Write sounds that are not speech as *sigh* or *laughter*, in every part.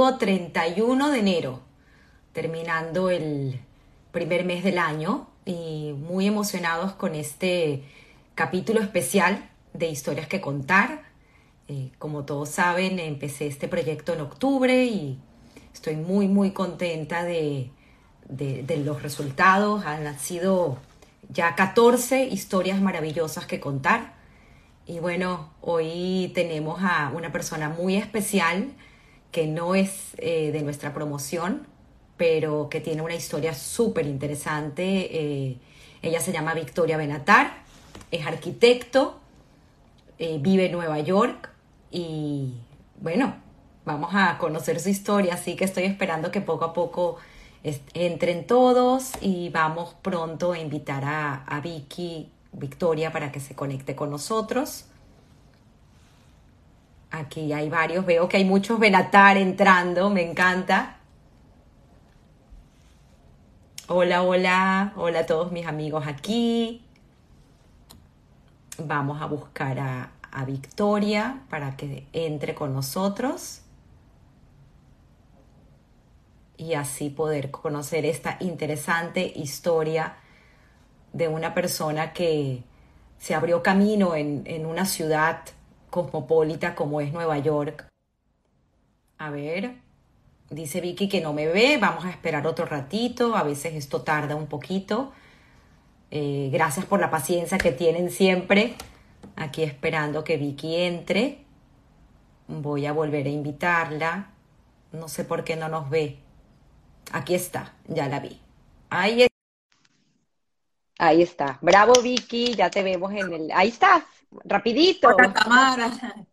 domingo 31 de enero, terminando el primer mes del año y muy emocionados con este capítulo especial de historias que contar. Eh, como todos saben, empecé este proyecto en octubre y estoy muy, muy contenta de, de, de los resultados. Han sido ya 14 historias maravillosas que contar. Y bueno, hoy tenemos a una persona muy especial que no es eh, de nuestra promoción, pero que tiene una historia súper interesante. Eh, ella se llama Victoria Benatar, es arquitecto, eh, vive en Nueva York y bueno, vamos a conocer su historia, así que estoy esperando que poco a poco entren todos y vamos pronto a invitar a, a Vicky Victoria para que se conecte con nosotros. Aquí hay varios, veo que hay muchos Benatar entrando, me encanta. Hola, hola, hola a todos mis amigos aquí. Vamos a buscar a, a Victoria para que entre con nosotros y así poder conocer esta interesante historia de una persona que se abrió camino en, en una ciudad cosmopolita como es Nueva York. A ver, dice Vicky que no me ve, vamos a esperar otro ratito, a veces esto tarda un poquito. Eh, gracias por la paciencia que tienen siempre, aquí esperando que Vicky entre. Voy a volver a invitarla. No sé por qué no nos ve. Aquí está, ya la vi. Ahí Ahí está. Bravo, Vicky, ya te vemos en el. Ahí estás, rapidito. Hola, Tamara. *laughs*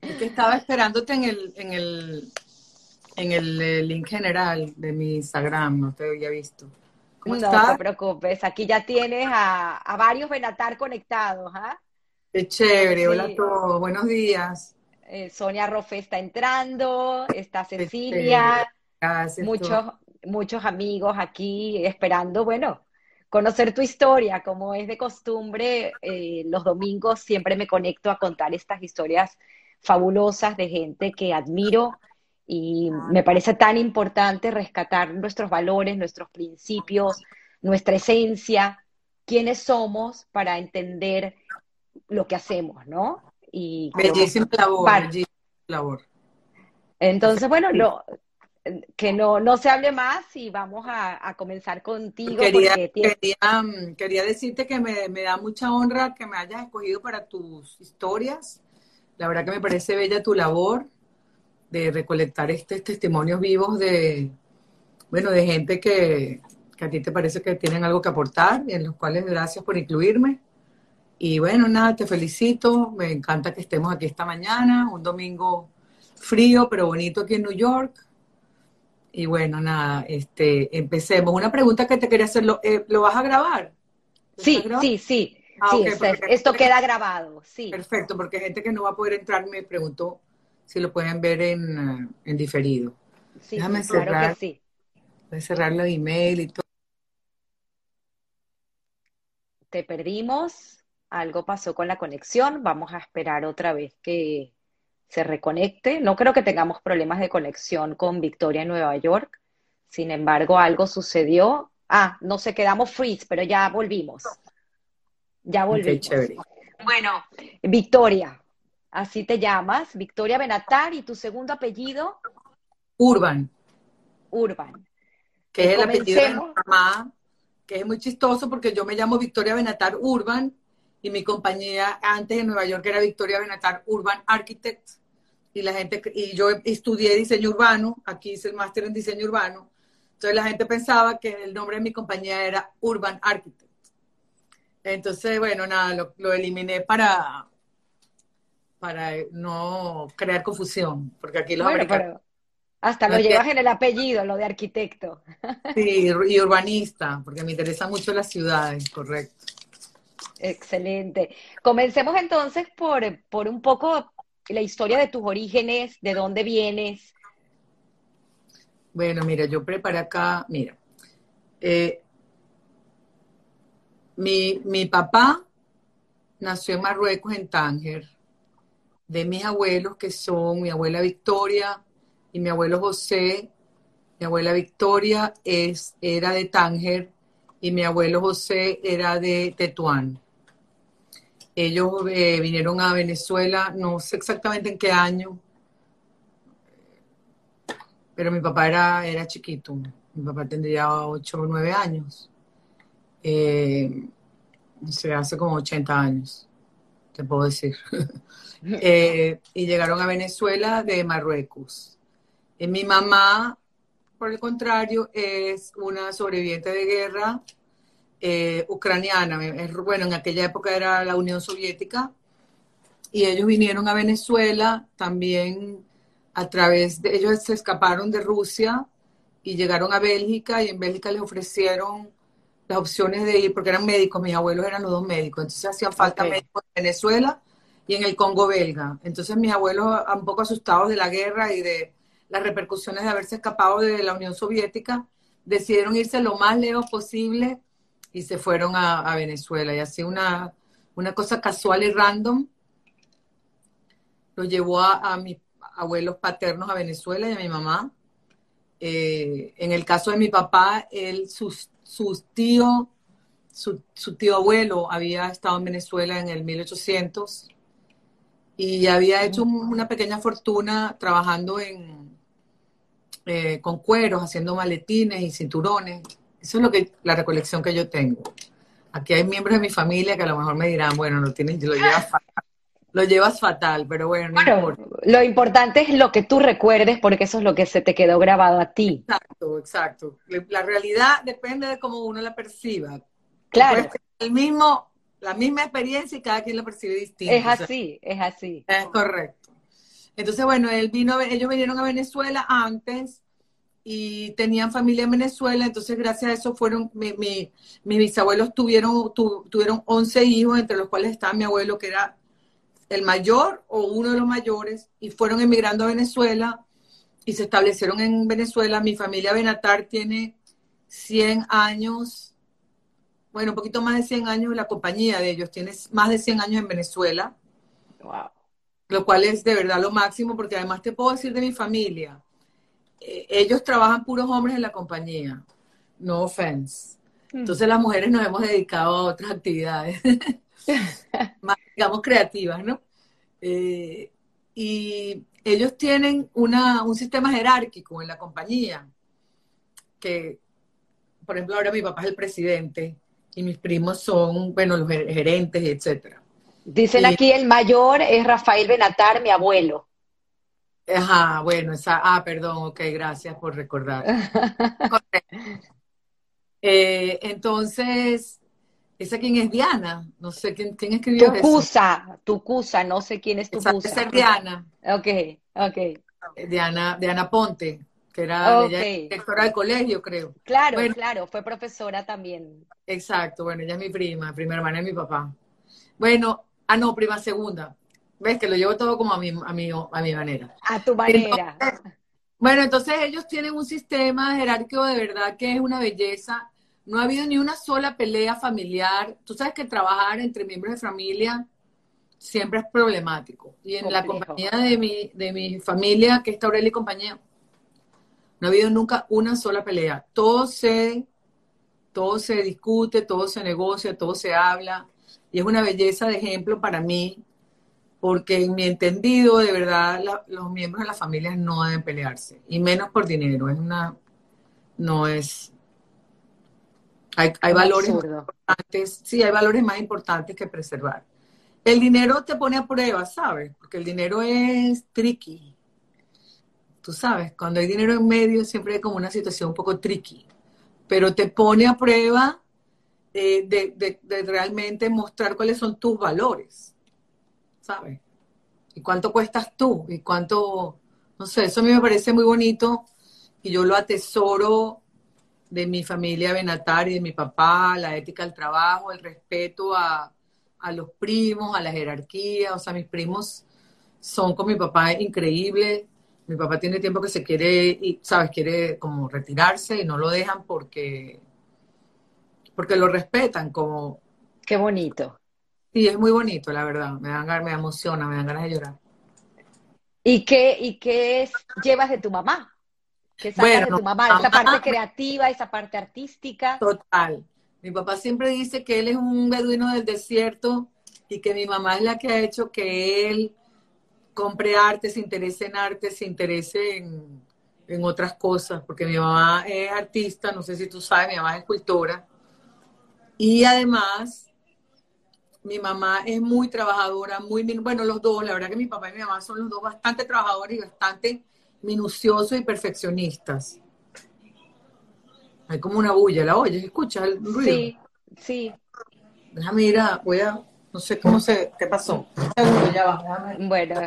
Es que estaba esperándote en el, en el, en el eh, link general de mi Instagram, no te había visto. ¿Cómo no estás? te preocupes, aquí ya tienes a, a varios Benatar conectados, ¿ah? Qué chévere, hola a todos, buenos días. Eh, Sonia Rofe está entrando, está Cecilia, Gracias, muchos, muchos amigos aquí esperando, bueno, conocer tu historia, como es de costumbre, eh, los domingos siempre me conecto a contar estas historias fabulosas de gente que admiro y me parece tan importante rescatar nuestros valores, nuestros principios, nuestra esencia, quiénes somos para entender lo que hacemos, ¿no? Y bellísima labor, bellísima labor. Entonces, bueno, lo, que no, no se hable más y vamos a, a comenzar contigo. Quería, quería, mm, quería, decirte que me, me, da mucha honra que me hayas escogido para tus historias. La verdad que me parece bella tu labor de recolectar estos testimonios vivos de, bueno, de gente que, que a ti te parece que tienen algo que aportar y en los cuales gracias por incluirme. Y bueno, nada, te felicito. Me encanta que estemos aquí esta mañana, un domingo frío pero bonito aquí en New York y bueno, nada, este, empecemos. Una pregunta que te quería hacer, ¿lo, eh, ¿lo vas a grabar? Sí, sí, sí, ah, sí. esto queda grabado, sí. Perfecto, porque gente que no va a poder entrar me preguntó si lo pueden ver en, eh, en diferido. Sí, Déjame cerrar, claro que sí. Voy a cerrar los email y todo. Te perdimos, algo pasó con la conexión, vamos a esperar otra vez que, se reconecte. No creo que tengamos problemas de conexión con Victoria en Nueva York. Sin embargo, algo sucedió. Ah, no se quedamos freeze, pero ya volvimos. Ya volvimos. Okay, bueno, Victoria, así te llamas, Victoria Benatar, y tu segundo apellido. Urban. Urban. Que es el apellido de mi mamá, que es muy chistoso porque yo me llamo Victoria Benatar Urban y mi compañía antes en Nueva York era Victoria Benatar Urban Architect y la gente, y yo estudié diseño urbano, aquí hice el máster en diseño urbano, entonces la gente pensaba que el nombre de mi compañía era Urban Architect. Entonces, bueno, nada, lo, lo eliminé para, para no crear confusión, porque aquí los bueno, americanos... Hasta lo llevas en el apellido, lo de arquitecto. Sí, y urbanista, porque me interesan mucho las ciudades, correcto. Excelente. Comencemos entonces por, por un poco la historia de tus orígenes, de dónde vienes. Bueno, mira, yo preparé acá, mira, eh, mi, mi papá nació en Marruecos, en Tánger, de mis abuelos, que son mi abuela Victoria y mi abuelo José. Mi abuela Victoria es, era de Tánger y mi abuelo José era de Tetuán. Ellos eh, vinieron a Venezuela, no sé exactamente en qué año, pero mi papá era, era chiquito. Mi papá tendría 8 o 9 años. Eh, se hace como 80 años, te puedo decir. *laughs* Eh, y llegaron a Venezuela de Marruecos. Y mi mamá, por el contrario, es una sobreviviente de guerra eh, ucraniana. Bueno, en aquella época era la Unión Soviética. Y ellos vinieron a Venezuela también a través de, ellos se escaparon de Rusia y llegaron a Bélgica y en Bélgica les ofrecieron las opciones de ir, porque eran médicos, mis abuelos eran los dos médicos, entonces hacían falta médicos en Venezuela y en el Congo belga. Entonces mis abuelos, un poco asustados de la guerra y de las repercusiones de haberse escapado de la Unión Soviética, decidieron irse lo más lejos posible y se fueron a, Venezuela. Y así una, una cosa casual y random lo llevó a, mis abuelos paternos a Venezuela y a mi mamá. Eh, en el caso de mi papá, él, sus su tío, su, tío abuelo había estado en Venezuela en el 1800 y había hecho una pequeña fortuna trabajando en, eh, con cueros, haciendo maletines y cinturones. Eso es lo que, la recolección que yo tengo. Aquí hay miembros de mi familia que a lo mejor me dirán, bueno, lo tienes, lo llevas fatal. Lo llevas fatal, pero bueno, no importa. Lo importante es lo que tú recuerdes, porque eso es lo que se te quedó grabado a ti. Exacto, exacto. La realidad depende de cómo uno la perciba. Claro. El mismo, la misma experiencia y cada quien la percibe distinto. Es así, es así. Es correcto. Entonces, bueno, él vino, ellos vinieron a Venezuela antes y tenían familia en Venezuela, entonces gracias a eso fueron, mi, mis bisabuelos tuvieron, tuvieron 11 hijos, entre los cuales estaba mi abuelo, que era el mayor o uno de los mayores, y fueron emigrando a Venezuela y se establecieron en Venezuela. Mi familia Benatar tiene 100 años, bueno, un poquito más de 100 años la compañía de ellos, tiene más de 100 años en Venezuela. Wow. Lo cual es de verdad lo máximo, porque además te puedo decir de mi familia, eh, ellos trabajan puros hombres en la compañía, no offense. Hmm. Entonces las mujeres nos hemos dedicado a otras actividades, *laughs* más digamos creativas, ¿no? Eh, y ellos tienen una, un sistema jerárquico en la compañía, que, por ejemplo, ahora mi papá es el presidente y mis primos son, bueno, los gerentes, etcétera. Dicen aquí el mayor es Rafael Benatar, mi abuelo. Ajá, bueno, esa, ah, perdón, ok, gracias por recordar. *laughs* eh, entonces, ¿esa quién es Diana? No sé quién, quién escribió Tucusa, Tucusa, no sé quién es Tucusa. Esa es Diana. Ok, ok. Diana, Diana Ponte, que era directora del colegio, creo. Claro, claro, fue profesora también. Exacto, bueno, ella es mi prima, prima hermana de mi papá. Bueno, ah, no, prima segunda. ¿Ves? Que lo llevo todo como a mi, a mi, a mi manera. A tu manera. bueno, entonces ellos tienen un sistema jerárquico de verdad que es una belleza. No ha habido ni una sola pelea familiar. Tú sabes que trabajar entre miembros de familia siempre es problemático. Y en la compañía de mi, de mi familia, que está Aurelia y compañía, no ha habido nunca una sola pelea. Todo se, todo se discute, todo se negocia, todo se habla. Y es una belleza de ejemplo para mí porque en mi entendido, de verdad, los miembros de la familia no deben pelearse, y menos por dinero, es una, no es, hay, valores importantes, sí, hay valores más importantes que preservar. El dinero te pone a prueba, ¿sabes? Porque el dinero es tricky. Tú sabes, cuando hay dinero en medio siempre hay como una situación un poco tricky, pero te pone a prueba eh, de realmente mostrar cuáles son tus valores ¿sabes? ¿Y cuánto cuestas tú? ¿Y cuánto, no sé, eso a mí me parece muy bonito y yo lo atesoro de mi familia Benatar y de mi papá, la ética del trabajo, el respeto a, a los primos, a la jerarquía, o sea, mis primos son con mi papá increíbles. Mi papá tiene tiempo que se quiere, ¿sabes? Quiere como retirarse y no lo dejan porque, porque lo respetan como... Qué bonito. Sí, es muy bonito, la verdad. Me dan me emociona, me dan ganas de llorar. ¿Y qué, y qué llevas de tu mamá? ¿Qué sacas de tu mamá? Esa parte creativa, esa parte artística. Total. Mi papá siempre dice que él es un beduino del desierto y que mi mamá es la que ha hecho que él compre arte, se interese en arte, se interese en, en otras cosas, porque mi mamá es artista, no sé si tú sabes, mi mamá es escultora. Y además, mi mamá es muy trabajadora, muy, bueno, los dos, la verdad que mi papá y mi mamá son los dos bastante trabajadores y bastante minuciosos y perfeccionistas. Hay como una bulla, ¿la oyes? ¿Escuchas el ruido? Sí, sí. Déjame ir a, voy a, no sé cómo se, qué pasó. ya va, Bueno,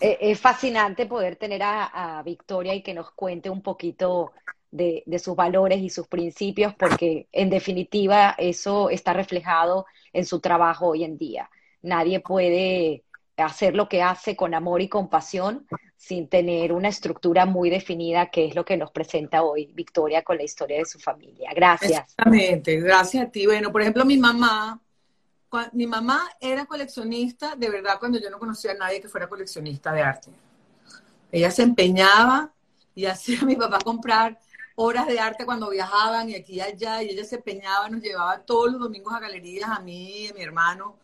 eh, es fascinante poder tener a, Victoria y que nos cuente un poquito de, sus valores y sus principios, porque en definitiva eso está reflejado en su trabajo hoy en día. Nadie puede hacer lo que hace con amor y compasión sin tener una estructura muy definida, que es lo que nos presenta hoy Victoria con la historia de su familia. Gracias. Exactamente, gracias a ti. Bueno, por ejemplo, mi mamá, mi mamá era coleccionista, de verdad, cuando yo no conocía a nadie que fuera coleccionista de arte. Ella se empeñaba y hacía a *laughs* mi papá comprar horas de arte cuando viajaban y aquí y allá, y ella se empeñaba, nos llevaba todos los domingos a galerías, a mí y a mi hermano,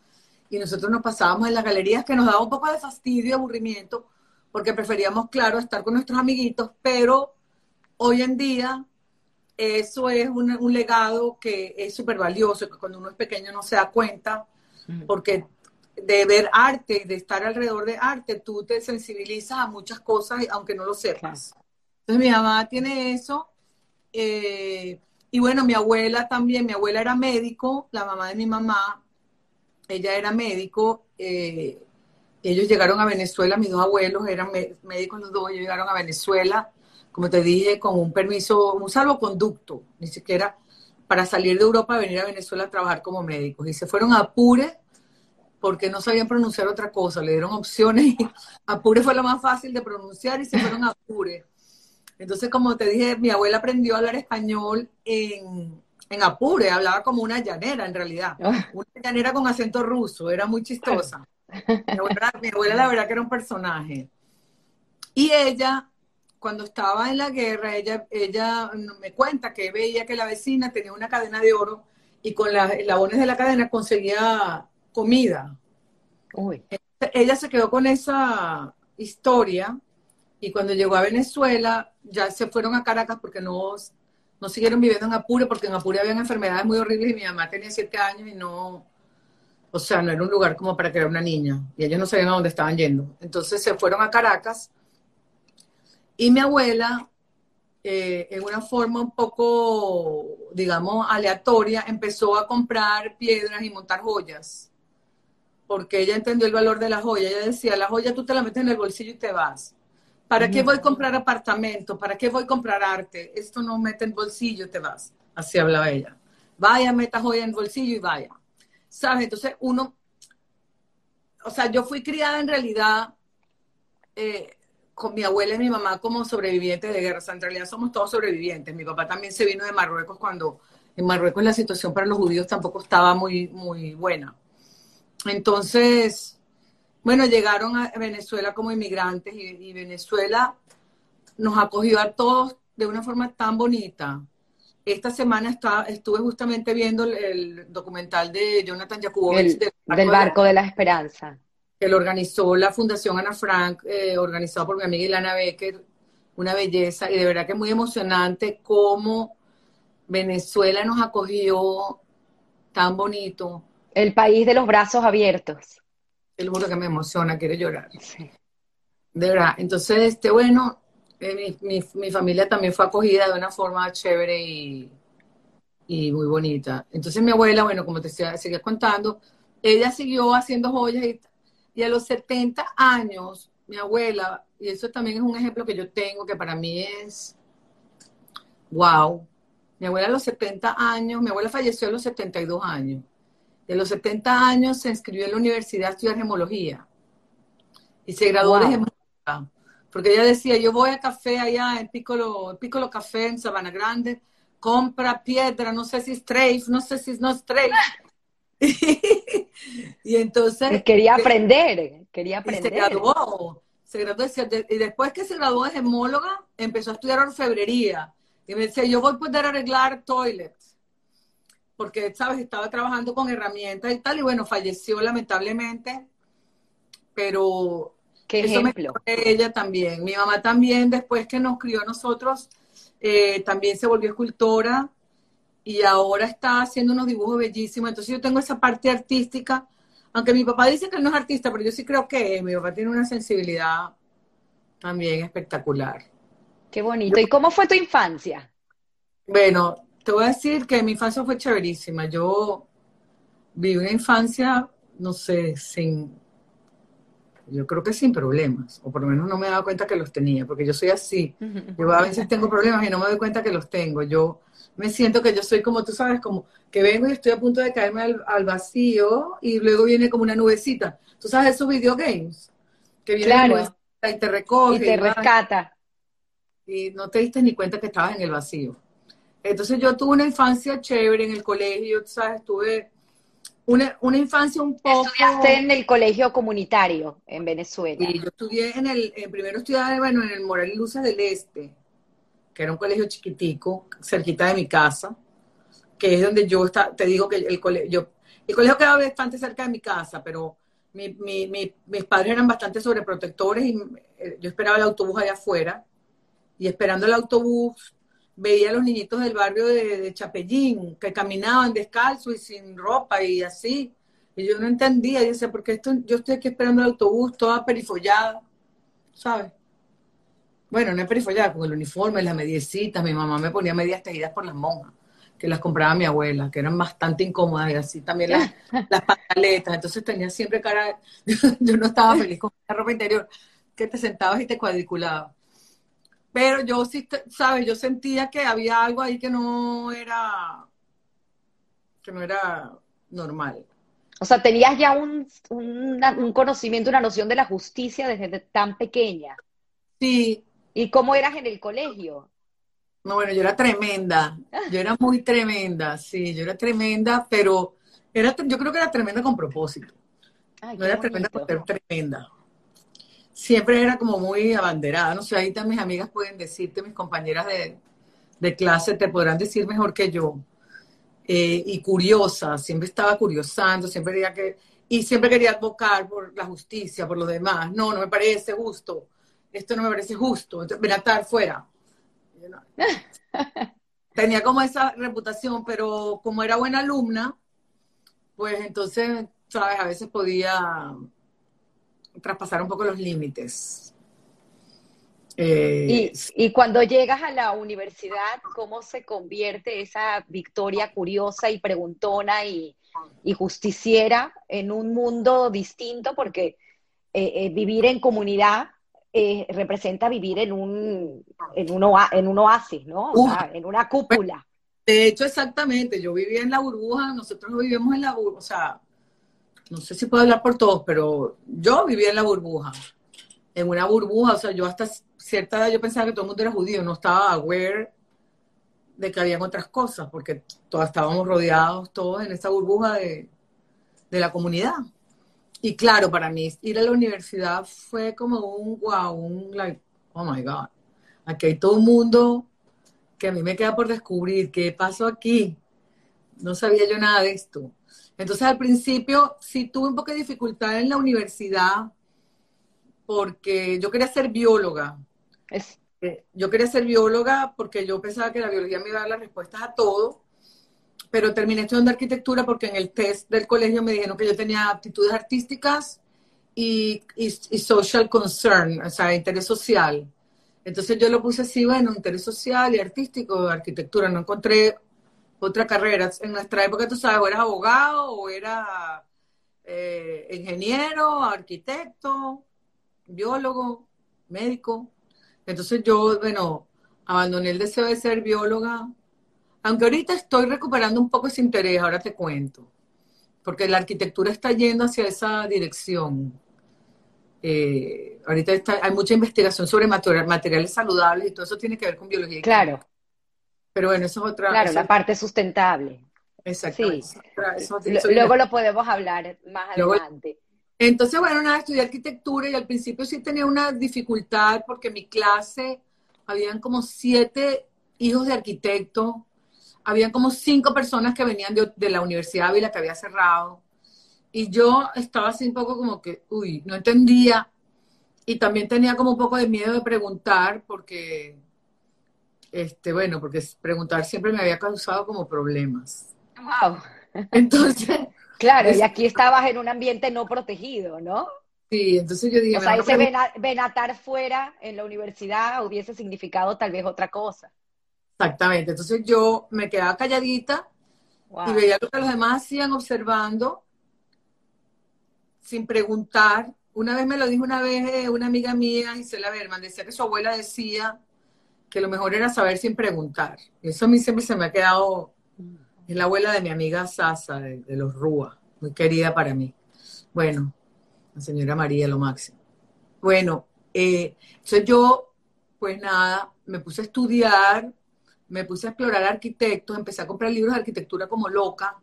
y nosotros nos pasábamos en las galerías que nos daba un poco de fastidio y aburrimiento, porque preferíamos, claro, estar con nuestros amiguitos, pero hoy en día eso es un, legado que es súper valioso, que cuando uno es pequeño no se da cuenta, porque de ver arte y de estar alrededor de arte, tú te sensibilizas a muchas cosas, aunque no lo sepas. Entonces mi mamá tiene eso. Eh, y bueno, mi abuela también, mi abuela era médico, la mamá de mi mamá, ella era médico. Eh, ellos llegaron a Venezuela, mis dos abuelos eran médicos los dos, ellos llegaron a Venezuela como te dije, con un permiso, un salvoconducto, ni siquiera para salir de Europa, venir a Venezuela a trabajar como médicos. Y se fueron a Apure porque no sabían pronunciar otra cosa, le dieron opciones y *laughs* Apure fue lo más fácil de pronunciar y se fueron a Apure. Entonces, como te dije, mi abuela aprendió a hablar español en, en Apure, hablaba como una llanera en realidad, ah. una llanera con acento ruso, era muy chistosa. Mi abuela, mi abuela la verdad que era un personaje. Y ella cuando estaba en la guerra, ella, ella me cuenta que veía que la vecina tenía una cadena de oro y con las eslabones de la cadena conseguía comida. Ella se quedó con esa historia y cuando llegó a Venezuela ya se fueron a Caracas porque no, no siguieron viviendo en Apure porque en Apure habían enfermedades muy horribles y mi mamá tenía siete años y no, o sea, no era un lugar como para crear una niña y ellos no sabían a dónde estaban yendo. Entonces se fueron a Caracas y mi abuela, eh, en una forma un poco, digamos, aleatoria, empezó a comprar piedras y montar joyas, porque ella entendió el valor de la joya. Ella decía, la joya tú te la metes en el bolsillo y te vas. ¿Para qué voy a comprar apartamento? ¿Para qué voy a comprar arte? Esto no mete en bolsillo, te vas. Así hablaba ella. Vaya, meta joya en bolsillo y vaya. ¿Sabes? Entonces uno, o sea, yo fui criada en realidad eh, con mi abuela y mi mamá como sobrevivientes de guerra. O sea, en realidad somos todos sobrevivientes. Mi papá también se vino de Marruecos cuando en Marruecos la situación para los judíos tampoco estaba muy, muy buena. Entonces, bueno, llegaron a Venezuela como inmigrantes y, Venezuela nos acogió a todos de una forma tan bonita. Esta semana está, estuve justamente viendo el, documental de Jonathan Jakubowicz. del Barco de la Esperanza que lo organizó la Fundación Ana Frank, eh, organizado por mi amiga Ilana Becker, una belleza, y de verdad que es muy emocionante cómo Venezuela nos acogió tan bonito. El país de los brazos abiertos. El juro que me emociona, quiere llorar. De verdad. Entonces, este, bueno, eh, mi, familia también fue acogida de una forma chévere y, y muy bonita. Entonces mi abuela, bueno, como te seguía contando, ella siguió haciendo joyas y y a los 70 años, mi abuela, y eso también es un ejemplo que yo tengo, que para mí es, wow, mi abuela a los 70 años, mi abuela falleció a los 72 años, y a los 70 años se inscribió en la universidad a estudiar gemología, y se graduó de gemología, porque ella decía, yo voy a café allá en Piccolo, Piccolo Café en Sabana Grande, compra piedra, no sé si es strafe, no sé si es no strafe, *laughs* y entonces... Quería aprender, quería aprender. Y se graduó. se graduó y después que se graduó de gemóloga, empezó a estudiar orfebrería. Y me decía, yo voy a poder arreglar toilets. Porque, ¿sabes? Estaba trabajando con herramientas y tal, y bueno, falleció lamentablemente. Pero ¿Qué eso ejemplo? me ella también. Mi mamá también, después que nos crió a nosotros, eh, también se volvió escultora y ahora está haciendo unos dibujos bellísimos. Entonces yo tengo esa parte artística, aunque mi papá dice que él no es artista, pero yo sí creo que es. Mi papá tiene una sensibilidad también espectacular. Qué bonito. ¿Y cómo fue tu infancia? Bueno, te voy a decir que mi infancia fue chéverísima. Yo viví una infancia, no sé, sin, yo creo que sin problemas, o por lo menos no me he dado cuenta que los tenía, porque yo soy así. Yo a veces tengo problemas y no me doy cuenta que los tengo. Yo me siento que yo soy como tú sabes, como que vengo y estoy a punto de caerme al, al vacío y luego viene como una nubecita. Tú sabes esos videogames que viene Claro. y te recoge Y te va, rescata. y no te diste ni cuenta que estabas en el vacío. Entonces yo tuve una infancia chévere en el colegio, sabes, tuve una, una infancia un poco... Estudiaste en el colegio comunitario en Venezuela. Y yo estudié en el, en primero estudiaba, bueno, en el Moral y Luces del Este, que era un colegio chiquitico, cerquita de mi casa, que es donde yo está, te digo que el colegio, el colegio quedaba bastante cerca de mi casa, pero mi, mi, mi, mis padres eran bastante sobreprotectores y eh, yo esperaba el autobús allá afuera, y esperando el autobús veía a los niñitos del barrio de, de Chapellín que caminaban descalzos y sin ropa y así. Y yo no entendía, y decía, ¿por qué esto, yo estoy aquí esperando el autobús toda perifollada? ¿Sabes? Bueno, no es perifollada, con el uniforme, las mediecitas, mi mamá me ponía medias tejidas por las monjas, que las compraba mi abuela, que eran bastante incómodas, y así también las, *laughs* las pantaletas, entonces tenía siempre cara, *laughs* yo no estaba feliz con la ropa interior, que te sentabas y te cuadriculabas. Pero yo sí, ¿sabes? Yo sentía que había algo ahí que no era, que no era normal. O sea, tenías ya un, un conocimiento, una noción de la justicia desde tan pequeña. Sí, ¿Y cómo eras en el colegio? no, bueno, yo era tremenda, yo era muy tremenda, sí, yo era tremenda, pero era, yo creo que era tremenda con propósito, Ay, no era tremenda por ser tremenda. Siempre era como muy abanderada, no sé, ahí también mis amigas pueden decirte, mis compañeras de, de clase te podrán decir mejor que yo. Eh, y curiosa, siempre estaba curiosando, siempre quería que, y siempre quería advocar por la justicia, por los demás. No, no me parece justo, esto no me parece justo, entonces, ven a estar fuera. *laughs* Tenía como esa reputación, pero como era buena alumna, pues entonces, sabes, a veces podía traspasar un poco los límites. Eh, Y, y cuando llegas a la universidad, ¿cómo se convierte esa Victoria curiosa y preguntona y, y justiciera en un mundo distinto? Porque eh, eh, vivir en comunidad representa vivir en un, en, un oa- en un oasis, ¿no? O sea, en una cúpula. De hecho, exactamente, yo vivía en la burbuja, nosotros vivimos en la burbuja, o sea, no sé si puedo hablar por todos, pero yo vivía en la burbuja, en una burbuja, o sea, yo hasta cierta edad yo pensaba que todo el mundo era judío, no estaba aware de que habían otras cosas, porque todos estábamos rodeados todos en esa burbuja de, de la comunidad. Y claro, para mí ir a la universidad fue como un wow, un like, oh my God, aquí hay todo un mundo que a mí me queda por descubrir qué pasó aquí. No sabía yo nada de esto. Entonces al principio sí tuve un poco de dificultad en la universidad porque yo quería ser bióloga. Es, Eh, Yo quería ser bióloga porque yo pensaba que la biología me iba a dar las respuestas a todo, pero terminé estudiando arquitectura porque en el test del colegio me dijeron que yo tenía aptitudes artísticas y, y, y social concern, o sea, interés social. Entonces yo lo puse así, bueno, interés social y artístico, arquitectura. No encontré otra carrera. En nuestra época, tú sabes, o eras abogado o era eh, ingeniero, arquitecto, biólogo, médico. Entonces yo, bueno, abandoné el deseo de ser bióloga, aunque ahorita estoy recuperando un poco ese interés, ahora te cuento, porque la arquitectura está yendo hacia esa dirección. Eh, ahorita está, hay mucha investigación sobre material- materiales saludables y todo eso tiene que ver con biología. claro, Pero bueno, eso es otra. claro, eso- la parte sustentable. exacto, sí. eso es otra- eso- Lo- eso- luego lo podemos hablar más Luego- adelante. Entonces, bueno, nada, estudié arquitectura y al principio sí tenía una dificultad porque en mi clase habían como siete hijos de arquitectos, habían como cinco personas que venían de, de la Universidad Ávila que había cerrado. Y yo estaba así un poco como que, uy, no entendía. Y también tenía como un poco de miedo de preguntar porque, este, bueno, porque preguntar siempre me había causado como problemas. Wow. Entonces, *laughs* Claro, y aquí estabas en un ambiente no protegido, ¿no? Sí, entonces yo dije... O sea, ese venatar fuera en la universidad hubiese significado tal vez otra cosa. Exactamente, entonces yo me quedaba calladita y veía lo que los demás hacían observando sin preguntar. Una vez me lo dijo una vez eh, una amiga mía, Gisela Berman, decía que su abuela decía que lo mejor era saber sin preguntar. Eso a mí siempre se me ha quedado es la abuela de mi amiga Sasa, de, los Rúa, muy querida para mí. Bueno, la señora María, lo máximo. Bueno, eh, entonces yo, pues nada, me puse a estudiar, me puse a explorar arquitectos, empecé a comprar libros de arquitectura como loca,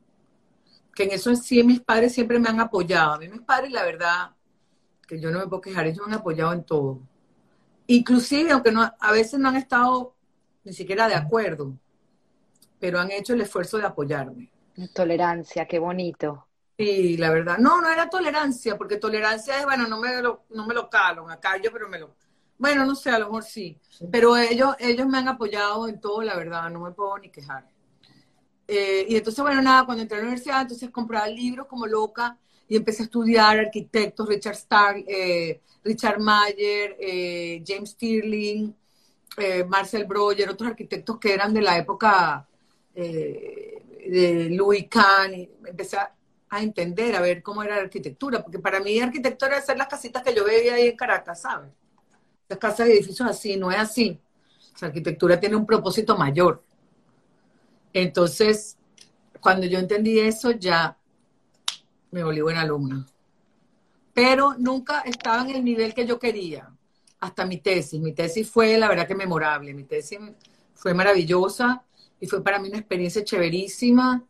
que en eso sí mis padres siempre me han apoyado. A mí mis padres, la verdad, que yo no me puedo quejar, ellos me han apoyado en todo. Inclusive, aunque no, a veces no han estado ni siquiera de acuerdo, pero han hecho el esfuerzo de apoyarme. Tolerancia, qué bonito. Sí, la verdad. No, no era tolerancia, porque tolerancia es, bueno, no me lo, no me lo calo, acá yo, pero me lo... Bueno, no sé, a lo mejor sí. Pero ellos, ellos me han apoyado en todo, la verdad, no me puedo ni quejar. Eh, y entonces, bueno, nada, cuando entré a la universidad, entonces compraba libros como loca y empecé a estudiar arquitectos, Richard Starr, eh, Richard Mayer, eh, James Stirling, Marcel Breuer, otros arquitectos que eran de la época eh, de Louis Kahn, y empecé a, entender, a ver cómo era la arquitectura, porque para mí arquitectura es hacer las casitas que yo veía ahí en Caracas, ¿sabes? Las casas y edificios así, no es así. La arquitectura tiene un propósito mayor. Entonces, cuando yo entendí eso, ya me volví buena alumna. Pero nunca estaba en el nivel que yo quería, hasta mi tesis. Mi tesis fue, la verdad, que memorable. Mi tesis fue maravillosa y fue para mí una experiencia chéverísima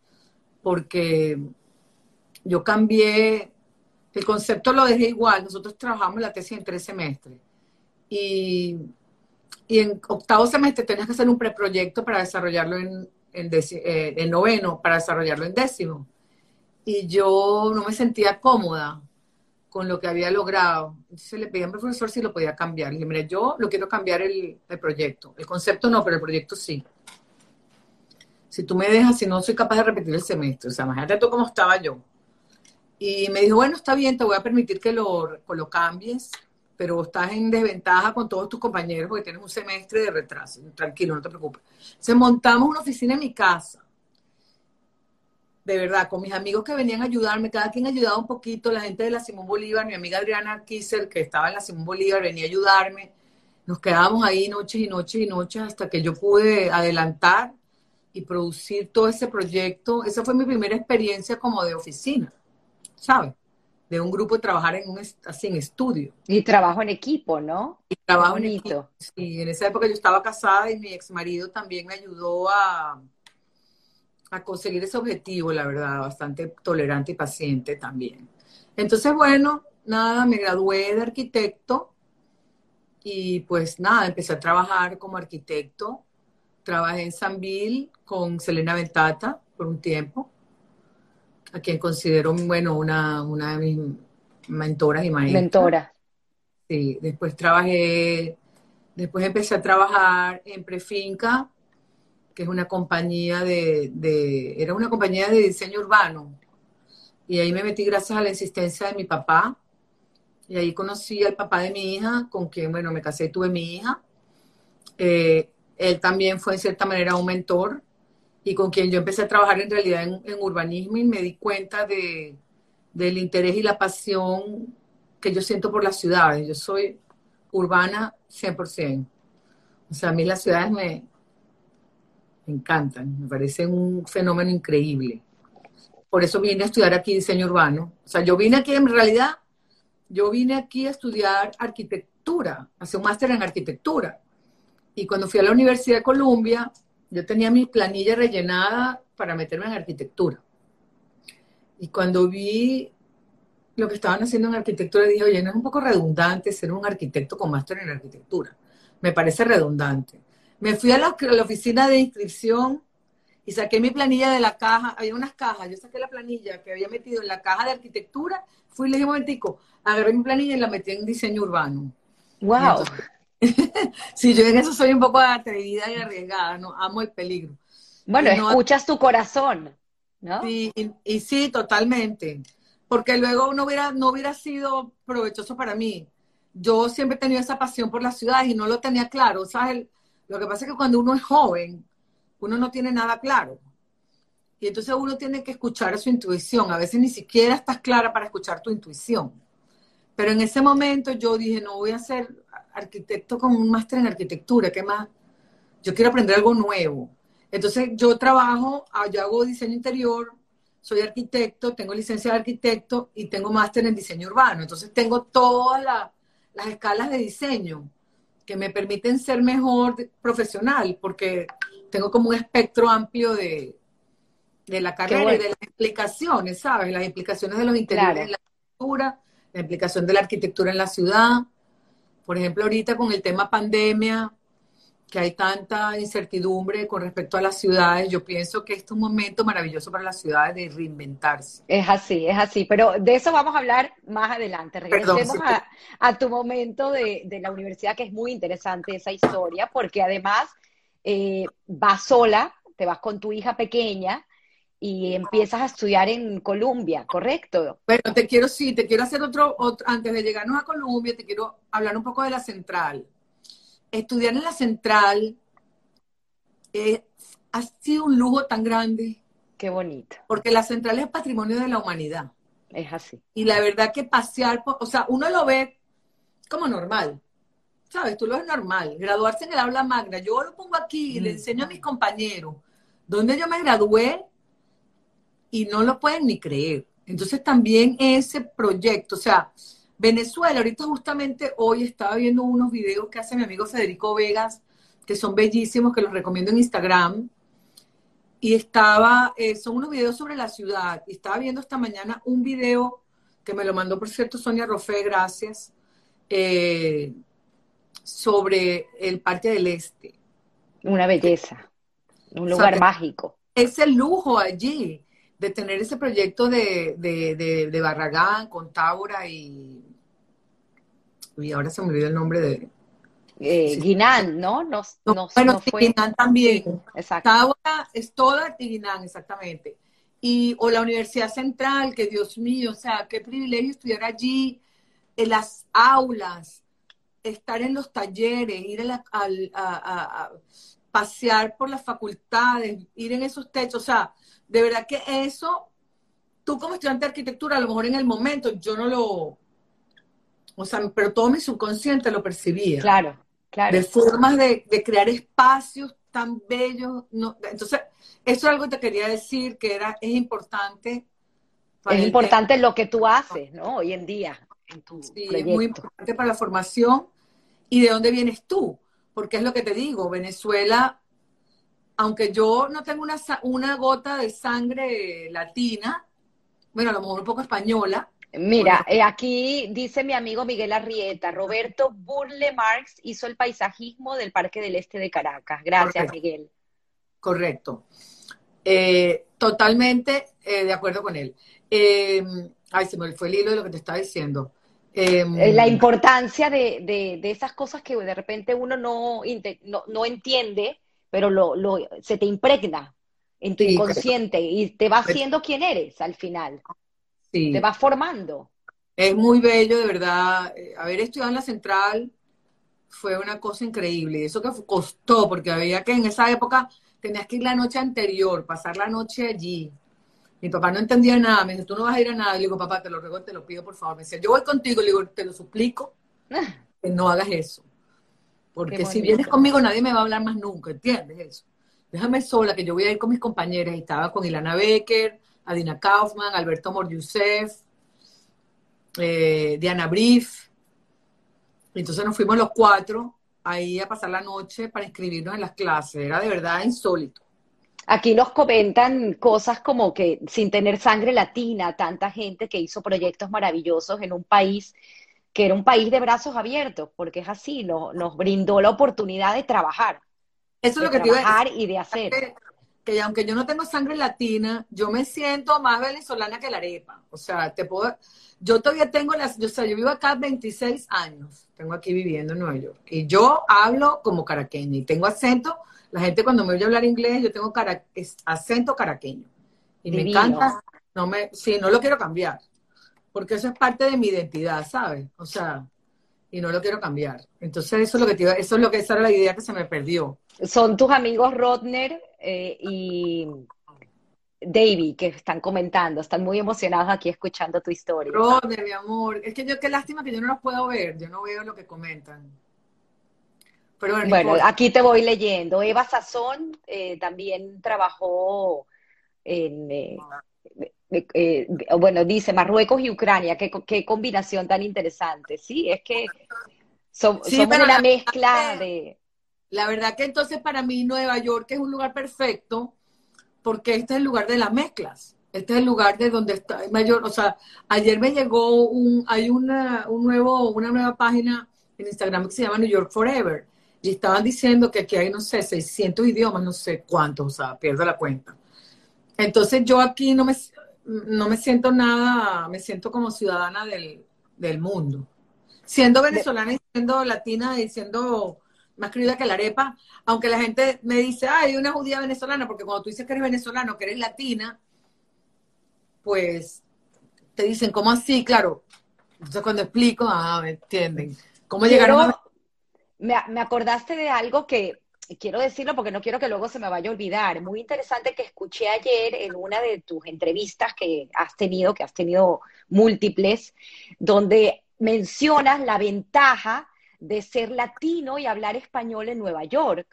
porque yo cambié, el concepto lo dejé igual, nosotros trabajamos la tesis en tres semestres y, y en octavo semestre tenías que hacer un preproyecto para desarrollarlo en, en, eh, en noveno, para desarrollarlo en décimo. Y yo no me sentía cómoda con lo que había logrado. Entonces le pedí al profesor si lo podía cambiar. Le dije, mira, yo lo quiero cambiar el, el proyecto. El concepto no, pero el proyecto sí si tú me dejas, si no soy capaz de repetir el semestre, o sea, imagínate tú cómo estaba yo. Y me dijo, bueno, está bien, te voy a permitir que lo, lo cambies, pero estás en desventaja con todos tus compañeros porque tienes un semestre de retraso. Tranquilo, no te preocupes. Se montamos una oficina en mi casa. De verdad, con mis amigos que venían a ayudarme, cada quien ayudaba un poquito, la gente de la Simón Bolívar, mi amiga Adriana Kisser, que estaba en la Simón Bolívar, venía a ayudarme. Nos quedábamos ahí noches y noches y noches hasta que yo pude adelantar y producir todo ese proyecto. Esa fue mi primera experiencia como de oficina, ¿sabes? De un grupo, trabajar en un así en estudio. Y trabajo en equipo, ¿no? Y trabajo en equipo. Sí, en esa época yo estaba casada y mi ex marido también me ayudó a, a conseguir ese objetivo, la verdad, bastante tolerante y paciente también. Entonces, bueno, nada, me gradué de arquitecto y pues nada, empecé a trabajar como arquitecto Trabajé en Sanville con Selena Ventata por un tiempo, a quien considero, bueno, una, una de mis mentoras y maestras. Mentora. Sí, después trabajé, después empecé a trabajar en Prefinca, que es una compañía de, de, era una compañía de diseño urbano. Y ahí me metí gracias a la insistencia de mi papá. Y ahí conocí al papá de mi hija, con quien, bueno, me casé y tuve mi hija. Eh, él también fue en cierta manera un mentor y con quien yo empecé a trabajar en realidad en, urbanismo y me di cuenta de, del interés y la pasión que yo siento por las ciudades. Yo soy urbana 100%. O sea, a mí las ciudades me, me encantan, me parecen un fenómeno increíble. Por eso vine a estudiar aquí diseño urbano. O sea, yo vine aquí en realidad, yo vine aquí a estudiar arquitectura, hacer un máster en arquitectura y cuando fui a la Universidad de Columbia, yo tenía mi planilla rellenada para meterme en arquitectura. Y cuando vi lo que estaban haciendo en arquitectura dije, oye, no es un poco redundante ser un arquitecto con máster en arquitectura. Me parece redundante. Me fui a la, oficina de inscripción y saqué mi planilla de la caja. Había unas cajas, yo saqué la planilla que había metido en la caja de arquitectura. Fui y le dije un momentico, agarré mi planilla y la metí en diseño urbano. ¡Wow! *laughs* sí, yo en eso soy un poco atrevida y arriesgada, ¿no? Amo el peligro. Bueno, escuchas tu corazón, ¿no? Sí, y, sí, totalmente. Porque luego no hubiera, no hubiera sido provechoso para mí. Yo siempre he tenido esa pasión por las ciudades y no lo tenía claro. ¿sabes? Lo que pasa es que cuando uno es joven, uno no tiene nada claro. Y entonces uno tiene que escuchar a su intuición. A veces ni siquiera estás clara para escuchar tu intuición. Pero en ese momento yo dije, no voy a ser arquitecto con un máster en arquitectura, ¿qué más? Yo quiero aprender algo nuevo. Entonces yo trabajo, ah, yo hago diseño interior, soy arquitecto, tengo licencia de arquitecto y tengo máster en diseño urbano. Entonces tengo todas las escalas de diseño que me permiten ser mejor profesional, porque tengo como un espectro amplio de, de la carrera y de las implicaciones, ¿sabes? Las implicaciones de los interiores en la arquitectura, la implicación de la arquitectura en la ciudad. Por ejemplo, ahorita con el tema pandemia, que hay tanta incertidumbre con respecto a las ciudades, yo pienso que este es un momento maravilloso para las ciudades de reinventarse. Es así, es así, pero de eso vamos a hablar más adelante. Regresemos a, tu momento de, la universidad, que es muy interesante esa historia, porque además eh, vas sola, te vas con tu hija pequeña, y empiezas a estudiar en Colombia, ¿correcto? Bueno, te quiero, sí, te quiero hacer otro, antes de llegarnos a Colombia, te quiero hablar un poco de la central. Estudiar en la central eh, ha sido un lujo tan grande. Qué bonito. Porque la central es patrimonio de la humanidad. Es así. Y la verdad que pasear, o sea, uno lo ve como normal. ¿Sabes? Tú lo ves normal. Graduarse en el aula magna. Yo lo pongo aquí y le mm. enseño a mis compañeros. Donde yo me gradué, y no lo pueden ni creer. Entonces también ese proyecto, o sea, Venezuela, ahorita justamente hoy estaba viendo unos videos que hace mi amigo Federico Vegas, que son bellísimos, que los recomiendo en Instagram. Y estaba, eh, son unos videos sobre la ciudad. Y estaba viendo esta mañana un video que me lo mandó, por cierto, Sonia Rofé, gracias, eh, sobre el Parque del Este. Una belleza, un lugar mágico. Es el lujo allí de tener ese proyecto de, de, de, Barragán con Taura y, y ahora se me olvidó el nombre de... Eh, Guinán, ¿no? Nos, bueno, Guinán también. exacto. Taura es toda Guinán, exactamente. Y, o la Universidad Central, que Dios mío, o sea, qué privilegio estudiar allí, en las aulas, estar en los talleres, ir a, a pasear por las facultades, ir en esos techos, o sea, de verdad que eso, tú como estudiante de arquitectura, a lo mejor en el momento yo no lo, o sea, pero todo mi subconsciente lo percibía. Claro, claro. De formas de, crear espacios tan bellos. entonces, eso es algo que te quería decir, que era, es importante. es importante lo que tú haces, ¿no? Hoy en día. En tu sí, es muy importante para la formación y de dónde vienes tú. Porque es lo que te digo, Venezuela aunque yo no tengo una, una gota de sangre latina, bueno, a lo mejor un poco española. Mira, eh, aquí dice mi amigo Miguel Arrieta, Roberto Burle Marx hizo el paisajismo del Parque del Este de Caracas. Gracias, Miguel. Correcto. Eh, totalmente eh, de acuerdo con él. ay, se me fue el hilo de lo que te estaba diciendo. la importancia de, esas cosas que de repente uno no, no, no entiende pero lo, lo, se te impregna en tu inconsciente y te va haciendo quien eres al final. Sí. Te va formando. Es muy bello, de verdad. Eh, haber estudiado en la central fue una cosa increíble. Eso que costó, porque había que en esa época tenías que ir la noche anterior, pasar la noche allí. Mi papá no entendía nada, me dice, tú no vas a ir a nada. Le digo, papá, te lo ruego, te lo pido, por favor. Me decía, yo voy contigo, le digo, te lo suplico, *laughs* que no hagas eso. Porque si vienes conmigo nadie me va a hablar más nunca, ¿entiendes eso? Déjame sola, que yo voy a ir con mis compañeras. Y estaba con Ilana Becker, Adina Kaufman, Alberto Mor eh, Diana Brief. Entonces nos fuimos los cuatro ahí a pasar la noche para inscribirnos en las clases. Era de verdad insólito. Aquí nos comentan cosas como que sin tener sangre latina, tanta gente que hizo proyectos maravillosos en un país que era un país de brazos abiertos, porque es así, nos, nos brindó la oportunidad de trabajar. Eso es lo que te iba a trabajar decir. y de hacer. Que, que aunque yo no tengo sangre latina, yo me siento más venezolana que la arepa. O sea, te puedo, yo todavía tengo las, yo, o sea, yo vivo acá 26 años, tengo aquí viviendo en Nueva York, y yo hablo como caraqueña y tengo acento, la gente cuando me oye hablar inglés, yo tengo cara, acento caraqueño. Y me encanta, no me, sí, no lo quiero cambiar, porque eso es parte de mi identidad, ¿sabes? O sea, y no lo quiero cambiar. Entonces eso es lo que te iba- eso es lo que esa era la idea que se me perdió. Son tus amigos Rodner eh, y Davey que están comentando, están muy emocionados aquí escuchando tu historia. Roder, mi amor, es que yo qué lástima que yo no los puedo ver, yo no veo lo que comentan. Pero bueno, aquí te voy leyendo. Eva Sazón eh, también trabajó en, eh, eh, bueno, dice Marruecos y Ucrania, qué, qué combinación tan interesante. Sí, es que som- Sí, somos una la- mezcla de... La verdad que entonces para mí Nueva York es un lugar perfecto porque este es el lugar de las mezclas. Este es el lugar de donde está el mayor, o sea, ayer me llegó un, hay una, un nuevo, una nueva página en Instagram que se llama New York Forever y estaban diciendo que aquí hay, no sé, 600 idiomas, no sé cuántos, o sea, pierdo la cuenta. Entonces yo aquí no me, no me siento nada, me siento como ciudadana del, del mundo. Siendo venezolana y siendo latina y siendo más querida que la arepa, aunque la gente me dice, ay, una judía venezolana, porque cuando tú dices que eres venezolano, que eres latina, pues te dicen, ¿cómo así? Claro. Entonces cuando explico, ah, me entienden. ¿Cómo llegaron a... Me, me acordaste de algo que quiero decirlo porque no quiero que luego se me vaya a olvidar. Muy interesante que escuché ayer en una de tus entrevistas que has tenido, que has tenido múltiples, donde mencionas la ventaja de ser latino y hablar español en Nueva York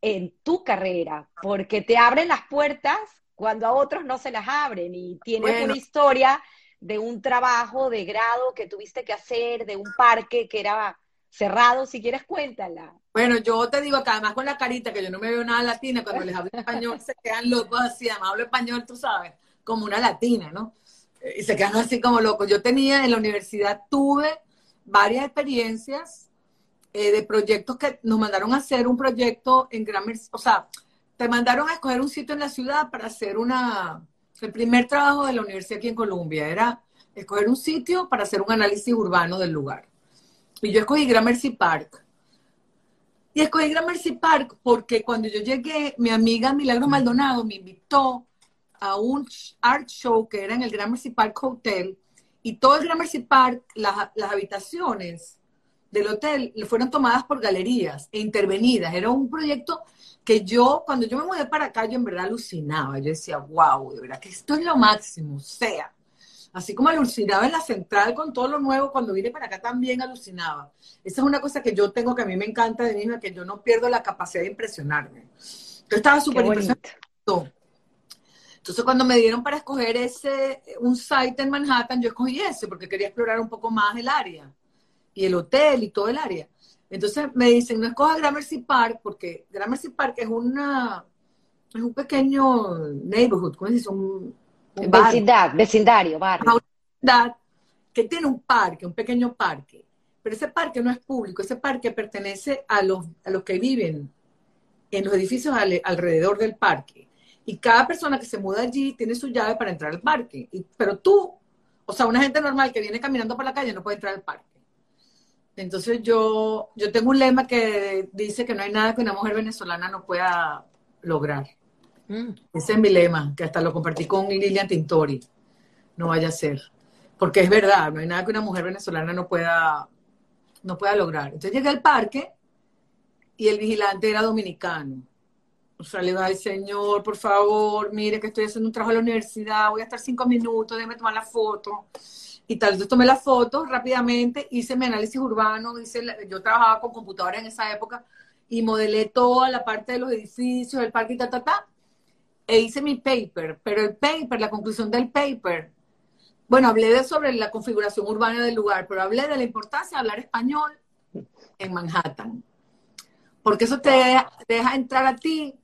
en tu carrera, porque te abren las puertas cuando a otros no se las abren y tienes Bueno. una historia de un trabajo de grado que tuviste que hacer, de un parque que era cerrado, si quieres cuéntala. Bueno, yo te digo que además con la carita, que yo no me veo nada latina, cuando les hablo español se quedan locos así, además hablo español, tú sabes, como una latina, ¿no? Eh, Y se quedan así como locos. Yo tenía en la universidad, tuve varias experiencias eh, de proyectos que nos mandaron a hacer un proyecto en Grammar, o sea, te mandaron a escoger un sitio en la ciudad para hacer una, el primer trabajo de la universidad aquí en Colombia era escoger un sitio para hacer un análisis urbano del lugar. Y yo escogí Gramercy Park. Y escogí Gramercy Park porque cuando yo llegué, mi amiga Milagro Maldonado me invitó a un art show que era en el Gramercy Park Hotel. Y todo el Gramercy Park, las, las habitaciones del hotel fueron tomadas por galerías e intervenidas. Era un proyecto que yo, cuando yo me mudé para acá, yo en verdad alucinaba. Yo decía, wow, de verdad que esto es lo máximo. O sea, así como alucinaba en la central con todo lo nuevo, cuando vine para acá también alucinaba. Esa es una cosa que yo tengo que a mí me encanta de misma, que yo no pierdo la capacidad de impresionarme. Yo estaba súper bonito. impresionada. Entonces, cuando me dieron para escoger ese, un site en Manhattan, yo escogí ese porque quería explorar un poco más el área y el hotel y todo el área. Entonces me dicen, no escoja Gramercy Park porque Gramercy Park es una es un pequeño neighborhood, ¿cómo se dice? Un, Vecindad, vecindario, barrio. Una ciudad que tiene un parque, un pequeño parque. Pero ese parque no es público, ese parque pertenece a los, a los que viven en los edificios ale- alrededor del parque. Y cada persona que se muda allí tiene su llave para entrar al parque. Y- pero tú, o sea, una gente normal que viene caminando por la calle no puede entrar al parque. Entonces yo, yo tengo un lema que dice que no hay nada que una mujer venezolana no pueda lograr. Mm. Ese es mi lema, que hasta lo compartí con Lilian Tintori. No vaya a ser. Porque es verdad, no hay nada que una mujer venezolana no pueda, no pueda lograr. Entonces llegué al parque y el vigilante era dominicano. O sea, le ay, señor, por favor, mire que estoy haciendo un trabajo en la universidad, voy a estar cinco minutos, déjeme tomar la foto. Y tal, entonces tomé la foto rápidamente, hice mi análisis urbano, hice yo trabajaba con computadora en esa época y modelé toda la parte de los edificios, el parque y ta, ta, ta e hice mi paper, pero el paper, la conclusión del paper, bueno, hablé de sobre la configuración urbana del lugar, pero hablé de la importancia de hablar español en Manhattan, porque eso te deja, te deja entrar a ti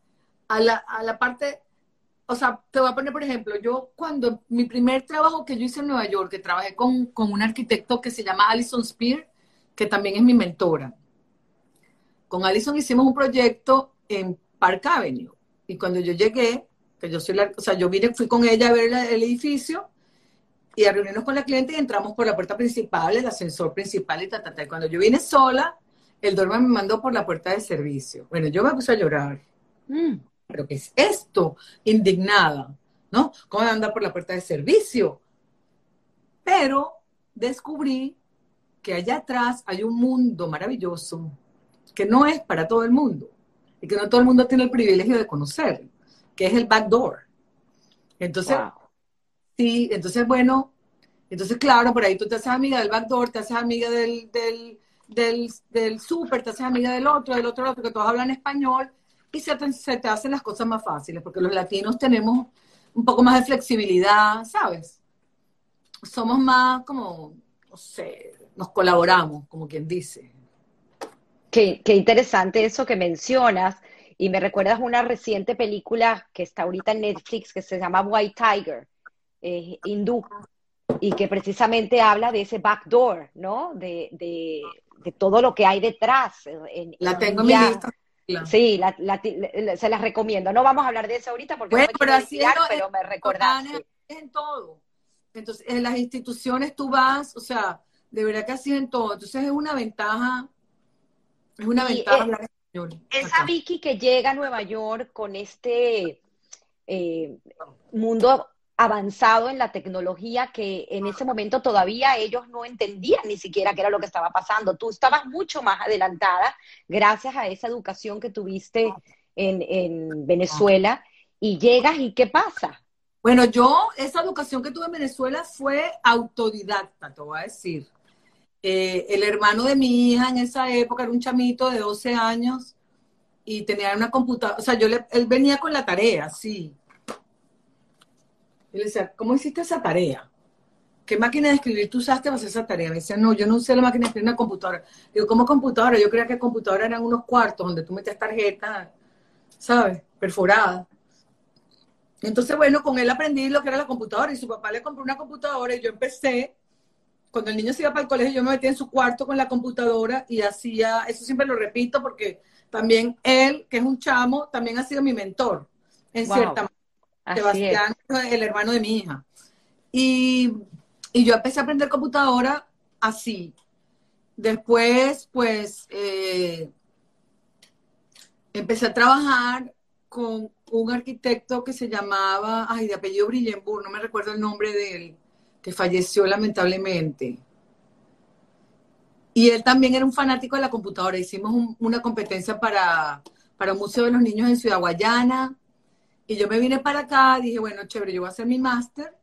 a la, a la parte o sea, te voy a poner por ejemplo, yo cuando mi primer trabajo que yo hice en Nueva York, que trabajé con, con un arquitecto que se llama Alison Spear, que también es mi mentora. Con Alison hicimos un proyecto en Park Avenue. Y cuando yo llegué, que yo soy la, o sea, yo vine, fui con ella a ver el, edificio y a reunirnos con la cliente y entramos por la puerta principal, el ascensor principal y ta, ta, ta. Y cuando yo vine sola, el dorma me mandó por la puerta de servicio. Bueno, yo me puse a llorar. Mm. ¿Pero qué es esto? Indignada, ¿no? ¿Cómo andar por la puerta de servicio? Pero descubrí que allá atrás hay un mundo maravilloso que no es para todo el mundo y que no todo el mundo tiene el privilegio de conocer, que es el backdoor. Entonces, sí, entonces, bueno, entonces, claro, por ahí tú te haces amiga del backdoor, te haces amiga del, del, del, del súper, te haces amiga del otro, del otro, del otro, que todos hablan español y se te, se te hacen las cosas más fáciles, porque los latinos tenemos un poco más de flexibilidad, ¿sabes? Somos más como, no sé, nos colaboramos, como quien dice. Qué, interesante eso que mencionas. Y me recuerdas una reciente película que está ahorita en Netflix que se llama White Tiger, eh, hindú, y que precisamente habla de ese backdoor, ¿no? De, de, todo lo que hay detrás. En, la tengo en mi lista. Sí, se las recomiendo. No vamos a hablar de eso ahorita porque no me pero, pero me recordaste. En todo. Entonces, en las instituciones tú vas, o sea, de verdad que así en todo. Entonces es una ventaja, es una ventaja Esa Vicky que llega a Nueva York con este eh, mundo avanzado en la tecnología que en ese momento todavía ellos no entendían ni siquiera qué era lo que estaba pasando. Tú estabas mucho más adelantada gracias a esa educación que tuviste en, en Venezuela y llegas y ¿qué pasa? Bueno, yo esa educación que tuve en Venezuela fue autodidacta, te voy a decir. Eh, el hermano de mi hija en esa época era un chamito de 12 años y tenía una computadora, o sea, yo él venía con la tarea, sí. Y le decía, ¿cómo hiciste esa tarea? ¿Qué máquina de escribir tú usaste para hacer esa tarea? Me decía, no, yo no usé la máquina de escribir una computadora. Digo, ¿cómo computadora? Yo creía que computadora eran unos cuartos donde tú metías tarjetas, ¿sabes? Perforadas. Entonces, bueno, con él aprendí lo que era la computadora y su papá le compró una computadora y yo empecé cuando el niño se iba para el colegio, yo me metía en su cuarto con la computadora y hacía, eso siempre lo repito porque también él, que es un chamo, también ha sido mi mentor, en cierta manera. Sebastián, el hermano de mi hija. Y, y, yo empecé a aprender computadora así. Después, pues, eh, empecé a trabajar con un arquitecto que se llamaba, ay, de apellido Brillenburg, no me recuerdo el nombre de él que falleció lamentablemente. Y él también era un fanático de la computadora. Hicimos una competencia para, para un museo de los niños en Ciudad Guayana. Y yo me vine para acá, dije, bueno, chévere, yo voy a hacer mi máster.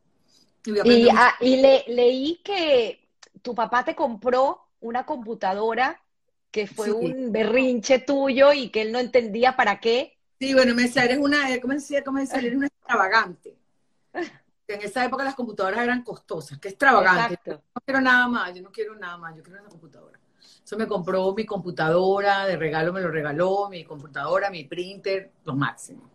Y, ah, le, leí que tu papá te compró una computadora que fue un berrinche tuyo y que él no entendía para qué. Sí, bueno, me decía, eres una, ¿cómo decía? ¿Cómo decía? Eres una extravagante *laughs* en esa época las computadoras eran costosas, que extravagante. no quiero nada más, yo no quiero nada más, yo quiero una computadora. Eso me compró mi computadora, de regalo me lo regaló, mi computadora, mi printer, lo máximo.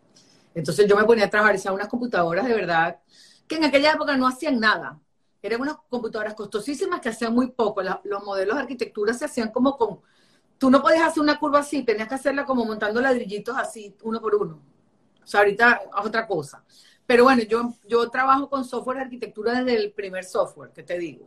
Entonces yo me ponía a trabajar, unas computadoras de verdad, que en aquella época no hacían nada. Eran unas computadoras costosísimas que hacían muy poco. los modelos de arquitectura se hacían como con... Tú no podías hacer una curva así, tenías que hacerla como montando ladrillitos así, uno por uno. O sea, ahorita es otra cosa. Pero bueno, yo, yo trabajo con software de arquitectura desde el primer software, que te digo.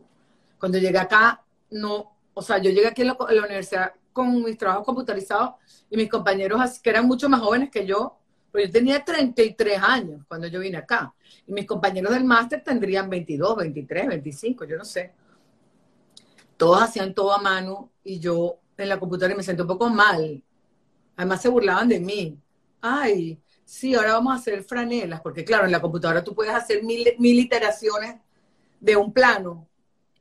Cuando llegué acá, no, o sea, yo llegué aquí a la, universidad con mis trabajos computarizados y mis compañeros, que eran mucho más jóvenes que yo, pero yo tenía 33 años cuando yo vine acá. Y mis compañeros del máster tendrían 22, 23, 25, yo no sé. Todos hacían todo a mano y yo en la computadora me sentí un poco mal. Además se burlaban de mí. Ay, sí, ahora vamos a hacer franelas, porque claro, en la computadora tú puedes hacer mil, mil iteraciones de un plano.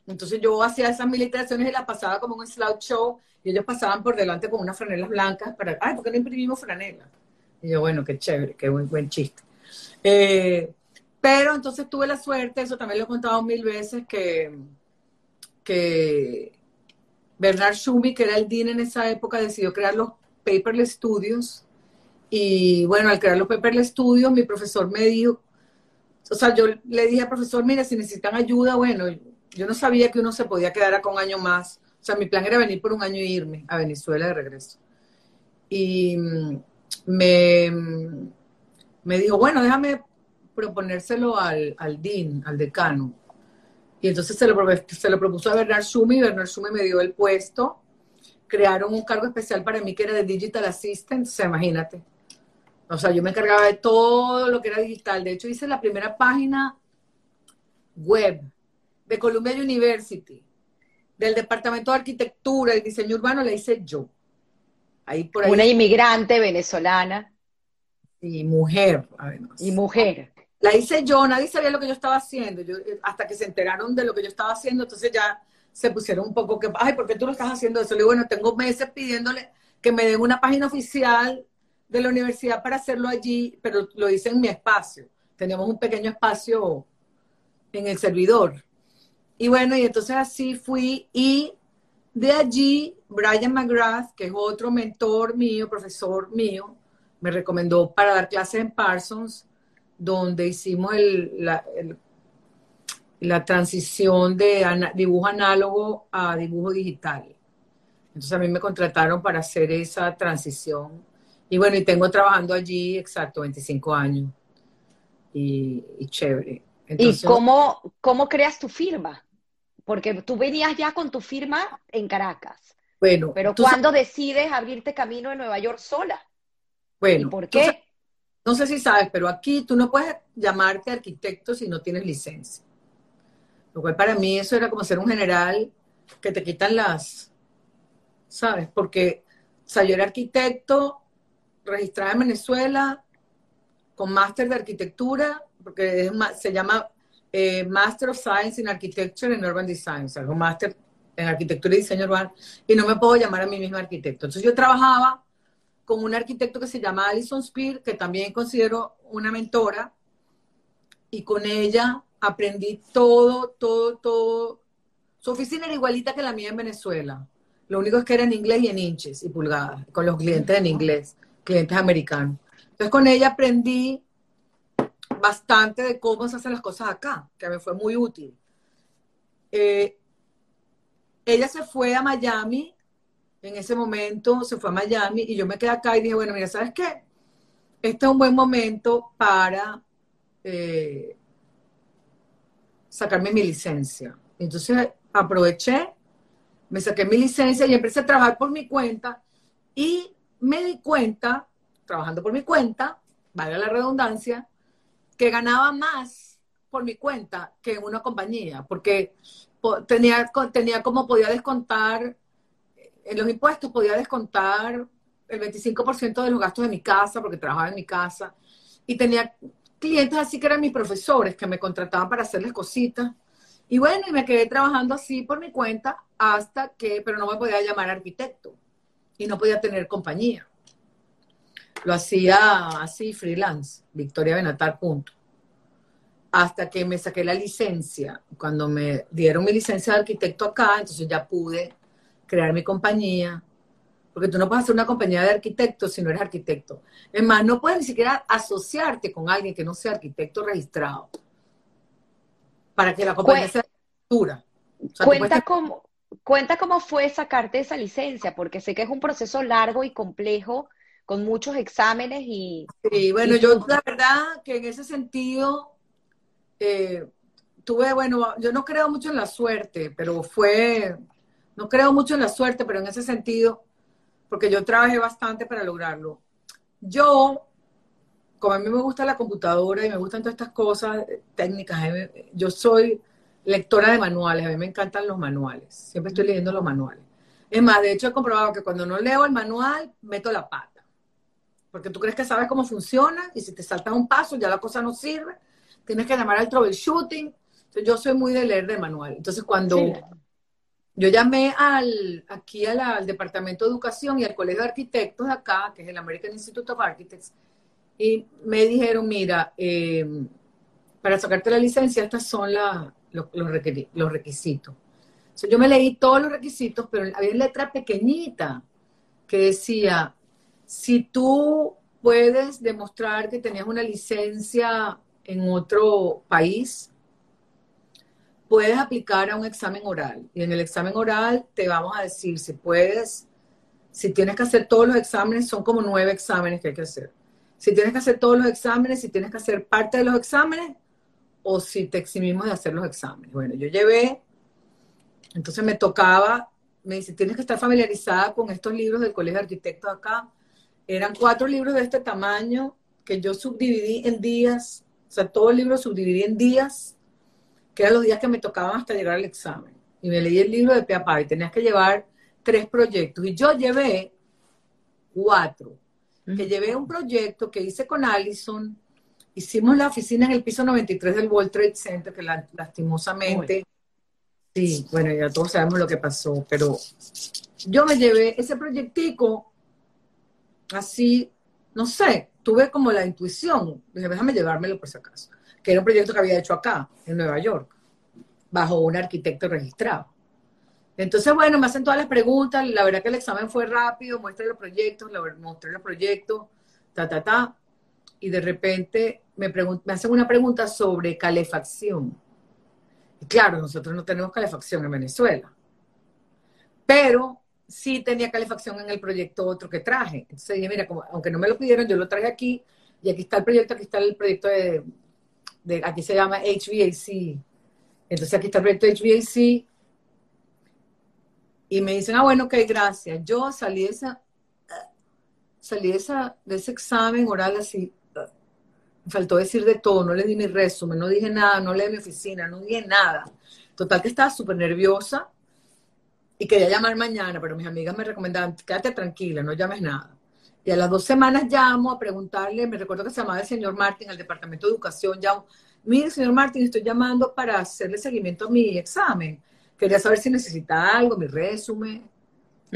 Entonces yo hacía esas mil iteraciones y las pasaba como un slideshow y ellos pasaban por delante con unas franelas blancas para, ay, ¿por qué no imprimimos franelas? Y yo, bueno, qué chévere, qué buen, buen chiste. Eh, pero entonces tuve la suerte, eso también lo he contado mil veces, que, que Bernard Schumi, que era el dean en esa época, decidió crear los Paperless Studios Y bueno, al crear los Pepperle Studios, mi profesor me dijo, o sea, yo le dije al profesor, mira, si necesitan ayuda, bueno, yo no sabía que uno se podía quedar acá un año más. O sea, mi plan era venir por un año e irme a Venezuela de regreso. Y mm, me, mm, me dijo, bueno, déjame proponérselo al, al DIN, al decano. Y entonces se lo, se lo propuso a Bernard Schumi, Bernard Schumi me dio el puesto. Crearon un cargo especial para mí que era de Digital Assistant, o sea, imagínate. O sea, yo me encargaba de todo lo que era digital. De hecho, hice la primera página web de Columbia University, del Departamento de Arquitectura y Diseño Urbano, la hice yo. Ahí por ahí. Una inmigrante venezolana. Y mujer, además. Y mujer. La hice yo, nadie sabía lo que yo estaba haciendo. Yo, hasta que se enteraron de lo que yo estaba haciendo, entonces ya se pusieron un poco que, ay, ¿por qué tú lo estás haciendo eso? Le digo, bueno, tengo meses pidiéndole que me den una página oficial de la universidad para hacerlo allí, pero lo hice en mi espacio. Teníamos un pequeño espacio en el servidor. Y bueno, y entonces así fui y de allí Brian McGrath, que es otro mentor mío, profesor mío, me recomendó para dar clases en Parsons, donde hicimos la, la, transición de dibujo análogo a dibujo digital. Entonces a mí me contrataron para hacer esa transición y bueno, y tengo trabajando allí, exacto, 25 años. Y, chévere. ¿Y cómo, cómo creas tu firma? Porque tú venías ya con tu firma en Caracas. Bueno. Pero ¿cuándo decides abrirte camino en Nueva York sola? Bueno. ¿Por qué? no sé si sabes, pero aquí tú no puedes llamarte arquitecto si no tienes licencia. Lo cual para mí eso era como ser un general que te quitan las, ¿sabes? Porque, o sea, yo era arquitecto, registrada en Venezuela con máster de arquitectura, porque se llama eh, Master of Science in Architecture and Urban Design, o sea, un máster en arquitectura y diseño urbano, y no me puedo llamar a mí misma arquitecto. Entonces yo trabajaba con un arquitecto que se llama Alison Spear, que también considero una mentora, y con ella aprendí todo, todo, todo. Su oficina era igualita que la mía en Venezuela. Lo único es que era en inglés y en inches y pulgadas, con los clientes en inglés clientes americanos. Entonces con ella aprendí bastante de cómo se hacen las cosas acá, que me fue muy útil. Eh, ella se fue a Miami, en ese momento se fue a Miami y yo me quedé acá y dije, bueno, mira, ¿sabes qué? Este es un buen momento para eh, sacarme mi licencia. Entonces aproveché, me saqué mi licencia y empecé a trabajar por mi cuenta y me di cuenta, trabajando por mi cuenta, valga la redundancia, que ganaba más por mi cuenta que en una compañía, porque tenía, tenía como podía descontar, en los impuestos podía descontar el 25% de los gastos de mi casa, porque trabajaba en mi casa, y tenía clientes así que eran mis profesores, que me contrataban para hacerles cositas. Y bueno, y me quedé trabajando así por mi cuenta hasta que, pero no me podía llamar arquitecto y no podía tener compañía. Lo hacía así, freelance, Victoria Benatar, punto. Hasta que me saqué la licencia. Cuando me dieron mi licencia de arquitecto acá, entonces ya pude crear mi compañía. Porque tú no puedes hacer una compañía de arquitectos si no eres arquitecto. Es más, no puedes ni siquiera asociarte con alguien que no sea arquitecto registrado. Para que la compañía sea dura. cuenta cómo, Cuenta cómo fue sacarte esa licencia, porque sé que es un proceso largo y complejo, con muchos exámenes y... Sí, bueno, yo la verdad que en ese sentido eh, tuve, bueno, yo no creo mucho en la suerte, pero fue, no creo mucho en la suerte, pero en ese sentido, porque yo trabajé bastante para lograrlo. Yo, como a mí me gusta la computadora y me gustan todas estas cosas técnicas, yo soy lectora de manuales, a mí me encantan los manuales, siempre estoy leyendo los manuales. Es más, de hecho he comprobado que cuando no leo el manual, meto la pata. Porque tú crees que sabes cómo funciona y si te saltas un paso ya la cosa no sirve. Tienes que llamar al troubleshooting. Entonces, yo soy muy de leer de manual. Entonces cuando yo llamé al, aquí al departamento de educación y al colegio de arquitectos de acá, que es el American Institute of Architects, y me dijeron, mira, eh, para sacarte la licencia, estas son las los, los, requisitos. yo me leí todos los requisitos, pero había letra pequeñita que decía, si tú puedes demostrar que tenías una licencia en otro país, puedes aplicar a un examen oral. Y en el examen oral te vamos a decir si puedes, si tienes que hacer todos los exámenes, son como nueve exámenes que hay que hacer. Si tienes que hacer todos los exámenes, si tienes que hacer parte de los exámenes, o si te eximimos de hacer los exámenes. Bueno, yo llevé, entonces me tocaba, me dice, tienes que estar familiarizada con estos libros del Colegio de Arquitectos acá. Eran cuatro libros de este tamaño que yo subdividí en días, o sea, todo el libro subdividí en días, que eran los días que me tocaban hasta llegar al examen. Y me leí el libro de Peapa y tenías que llevar tres proyectos. Y yo llevé cuatro. Que llevé un proyecto que hice con Allison, hicimos la oficina en el piso 93 del World Trade Center, que lastimosamente, sí, bueno, ya todos sabemos lo que pasó, pero yo me llevé ese proyectico así, no sé, tuve como la intuición, dije, déjame llevármelo por si acaso, que era un proyecto que había hecho acá, en Nueva York, bajo un arquitecto registrado. Entonces, bueno, me hacen todas las preguntas, la verdad que el examen fue rápido, muestra los proyectos, mostré los proyectos, ta, ta, ta, y de repente me, hacen una pregunta sobre calefacción. Y claro, nosotros no tenemos calefacción en Venezuela, pero sí tenía calefacción en el proyecto otro que traje. Entonces dije, mira, aunque no me lo pidieron, yo lo traje aquí, y aquí está el proyecto, aquí está el proyecto de, aquí se llama HVAC. Entonces aquí está el proyecto HVAC. Y me dicen, ah, bueno, ok, gracias. Yo salí de esa, salí de, esa, de ese examen oral así, me faltó decir de todo, no le di mi resumen, no dije nada, no leí mi oficina, no dije nada. Total que estaba súper nerviosa y quería llamar mañana, pero mis amigas me recomendaban, quédate tranquila, no llames nada. Y a las dos semanas llamo a preguntarle, me recuerdo que se llamaba el señor Martín, al departamento de educación, llamo, mire, señor Martín, estoy llamando para hacerle seguimiento a mi examen. Quería saber si necesita algo, mi resumen,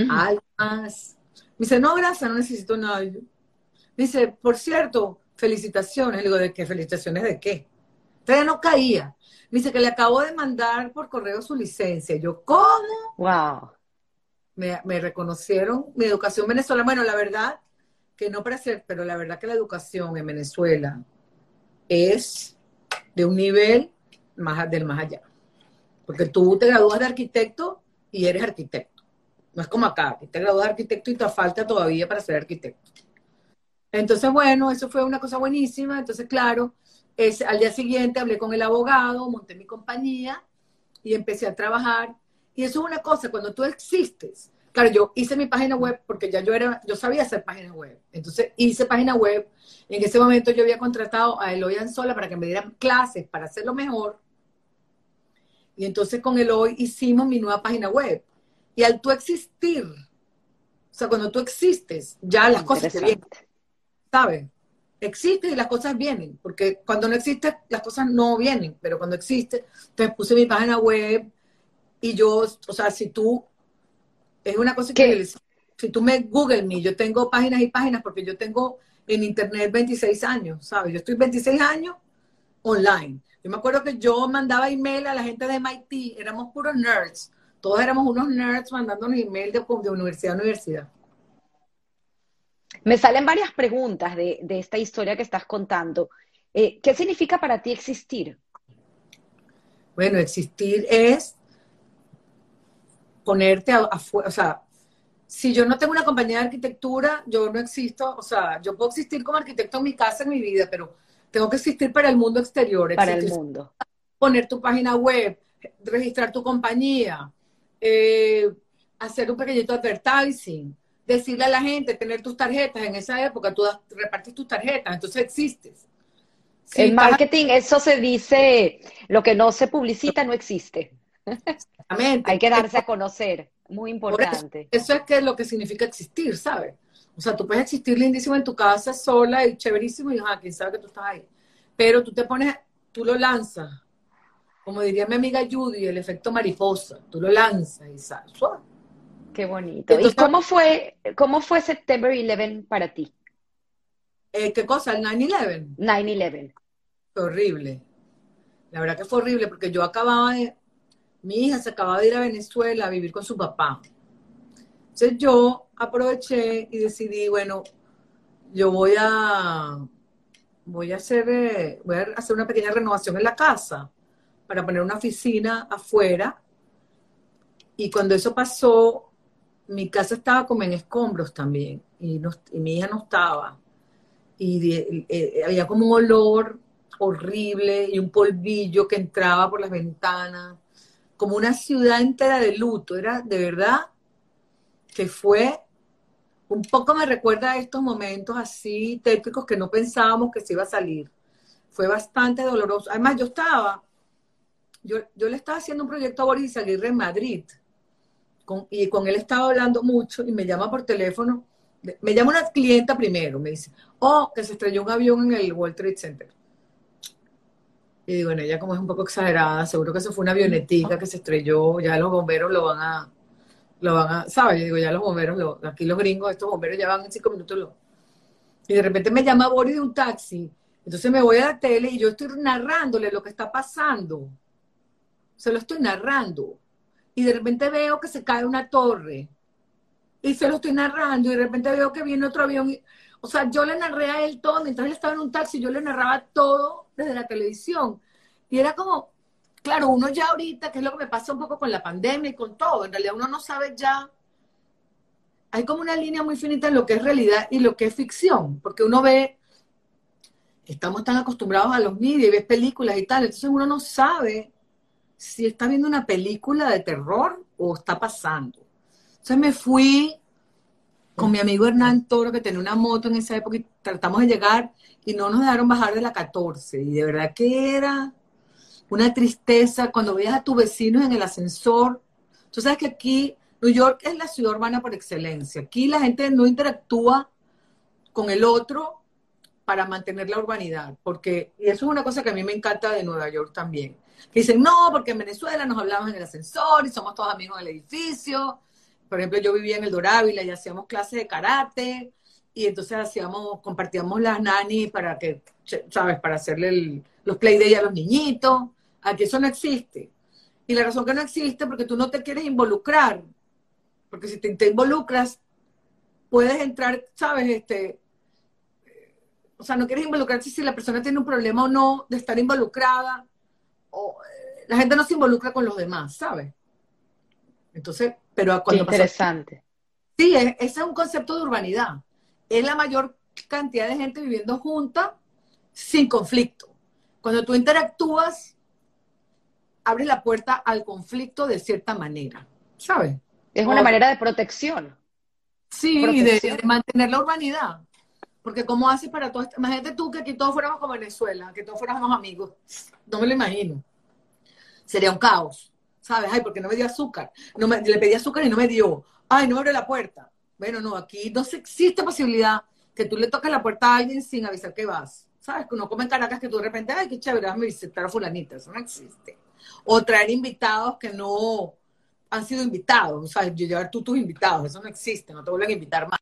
algo más. Me dice, no, gracias, no necesito nada. Me dice, por cierto, felicitaciones. Le digo, ¿de qué? ¿Felicitaciones de qué? Entonces no caía. Me dice que le acabo de mandar por correo su licencia. yo, ¿cómo? Wow. Me, reconocieron mi educación venezolana. Bueno, la verdad que no para ser, pero la verdad que la educación en Venezuela es de un nivel más del más allá. Porque tú te gradúas de arquitecto y eres arquitecto. No es como acá, que te gradúas de arquitecto y te falta todavía para ser arquitecto. Entonces, bueno, eso fue una cosa buenísima. Entonces, claro, es, al día siguiente hablé con el abogado, monté mi compañía y empecé a trabajar. Y eso es una cosa, cuando tú existes. Claro, yo hice mi página web porque ya yo era, yo sabía hacer página web. Entonces hice página web. En ese momento yo había contratado a Eloy Anzola para que me dieran clases para hacerlo mejor. Y entonces con Eloy hicimos mi nueva página web. Y al tú existir, o sea, cuando tú existes, ya las cosas se vienen. ¿Sabes? Existe y las cosas vienen, porque cuando no existe, las cosas no vienen, pero cuando existe, entonces puse mi página web y yo, o sea, si tú, es una cosa que, si tú me Google me, yo tengo páginas y páginas porque yo tengo en internet 26 años, ¿sabes? Yo estoy 26 años online. Yo me acuerdo que yo mandaba email a la gente de MIT, éramos puros nerds, todos éramos unos nerds mandándonos email de, de universidad a universidad. Me salen varias preguntas de, esta historia que estás contando. Eh, ¿Qué significa para ti existir? Bueno, existir es ponerte afuera, o sea, si yo no tengo una compañía de arquitectura, yo no existo, o sea, yo puedo existir como arquitecto en mi casa, en mi vida, pero tengo que existir para el mundo exterior. Para el mundo. Poner tu página web, registrar tu compañía, eh, hacer un pequeñito advertising, decirle a la gente, tener tus tarjetas. En esa época tú repartes tus tarjetas, entonces existes. en marketing eso se dice, lo que no se publicita no existe. Exactamente. Hay que darse a conocer, muy importante. Eso, es que lo que significa existir, ¿sabes? O sea, tú puedes existir lindísimo en tu casa sola y chéverísimo y quién sabe que tú estás ahí. Pero tú te pones, tú lo lanzas, como diría mi amiga Judy, el efecto mariposa, tú lo lanzas y sales. Qué bonito. ¿Y cómo fue, cómo fue September 11 para ti? Eh, ¿Qué cosa? ¿El 9-11? 9-11. Fue horrible. La verdad que fue horrible porque yo acababa de... Mi hija se acababa de ir a Venezuela a vivir con su papá. Entonces yo aproveché y decidí, bueno, yo voy a, voy a hacer, eh, voy a hacer una pequeña renovación en la casa para poner una oficina afuera. Y cuando eso pasó, mi casa estaba como en escombros también y, mi hija no estaba. Y eh, había como un olor horrible y un polvillo que entraba por las ventanas, como una ciudad entera de luto. Era de verdad que fue, un poco me recuerda a estos momentos así tétricos que no pensábamos que se iba a salir. Fue bastante doloroso. Además, yo estaba, yo, yo le estaba haciendo un proyecto a Boris Aguirre en Madrid. Y con él estaba hablando mucho y me llama por teléfono. Me llama una clienta primero, me dice, oh, que se estrelló un avión en el World Trade Center. Y digo, bueno, ella como es un poco exagerada, seguro que eso fue una avionetica que se estrelló, ya los bomberos lo van a, lo van a, ¿sabes? Yo digo, ya los bomberos, aquí los gringos, estos bomberos ya van en cinco minutos. Y de repente me llama Boris de un taxi, entonces me voy a la tele y yo estoy narrándole lo que está pasando. Se lo estoy narrando. Y de repente veo que se cae una torre. Y se lo estoy narrando y de repente veo que viene otro avión. o sea, yo le narré a él todo, mientras él estaba en un taxi, yo le narraba todo desde la televisión. Y era como, claro, uno ya ahorita, que es lo que me pasa un poco con la pandemia y con todo, en realidad uno no sabe ya, hay como una línea muy finita en lo que es realidad y lo que es ficción, porque uno ve, estamos tan acostumbrados a los medios y ves películas y tal, entonces uno no sabe si está viendo una película de terror o está pasando. Entonces me fui con mi amigo Hernán Toro, que tenía una moto en esa época, y tratamos de llegar y no nos dejaron bajar de la 14. Y de verdad que era una tristeza cuando veías a tus vecinos en el ascensor. Tú sabes que aquí New York es la ciudad urbana por excelencia. Aquí la gente no interactúa con el otro para mantener la urbanidad, porque, y eso es una cosa que a mí me encanta de Nueva York también, que dicen, no, porque en Venezuela nos hablamos en el ascensor y somos todos amigos en el edificio. Por ejemplo, yo vivía en el Dorávila y hacíamos clases de karate, y entonces hacíamos, compartíamos las nanis para que, ¿sabes? Para hacerle los play day a los niñitos. Aquí eso no existe. Y la razón que no existe es porque tú no te quieres involucrar. Porque si te, involucras, puedes entrar, ¿sabes? Este, o sea, no quieres involucrarte si la persona tiene un problema o no de estar involucrada. O, eh, la gente no se involucra con los demás, ¿sabes? Entonces, pero cuando interesante. sí, ese es un concepto de urbanidad. Es la mayor cantidad de gente viviendo junta sin conflicto. Cuando tú interactúas, abre la puerta al conflicto de cierta manera, ¿sabes? Es una manera de protección. Sí, y De, mantener la urbanidad. Porque ¿cómo haces para todo esto? Imagínate tú que aquí todos fuéramos como Venezuela, que todos fuéramos amigos. No me lo imagino. Sería un caos, ¿sabes? Ay, porque no me dio azúcar. No me, le pedí azúcar y no me dio. Ay, no me la puerta. Bueno, no, aquí no existe posibilidad que tú le toques la puerta a alguien sin avisar que vas. ¿Sabes? Que uno come en Caracas que tú de repente, ay, qué chévere, déjame visitar a fulanita. Eso no existe o traer invitados que no han sido invitados, o sea, llevar tú tus invitados, eso no existe, no te vuelven a invitar más.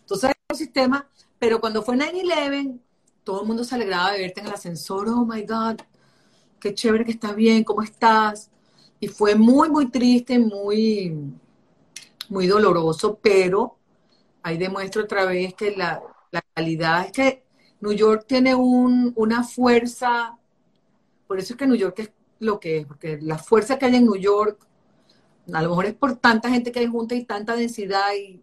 Entonces, es un sistema, pero cuando fue 9-11, todo el mundo se alegraba de verte en el ascensor, oh my God, qué chévere que estás bien, ¿cómo estás? Y fue muy, muy triste, muy, muy doloroso, pero ahí demuestro otra vez que la, la calidad es que New York tiene un, una fuerza, por eso es que New York es lo que es, porque la fuerza que hay en New York, a lo mejor es por tanta gente que hay junta y tanta densidad y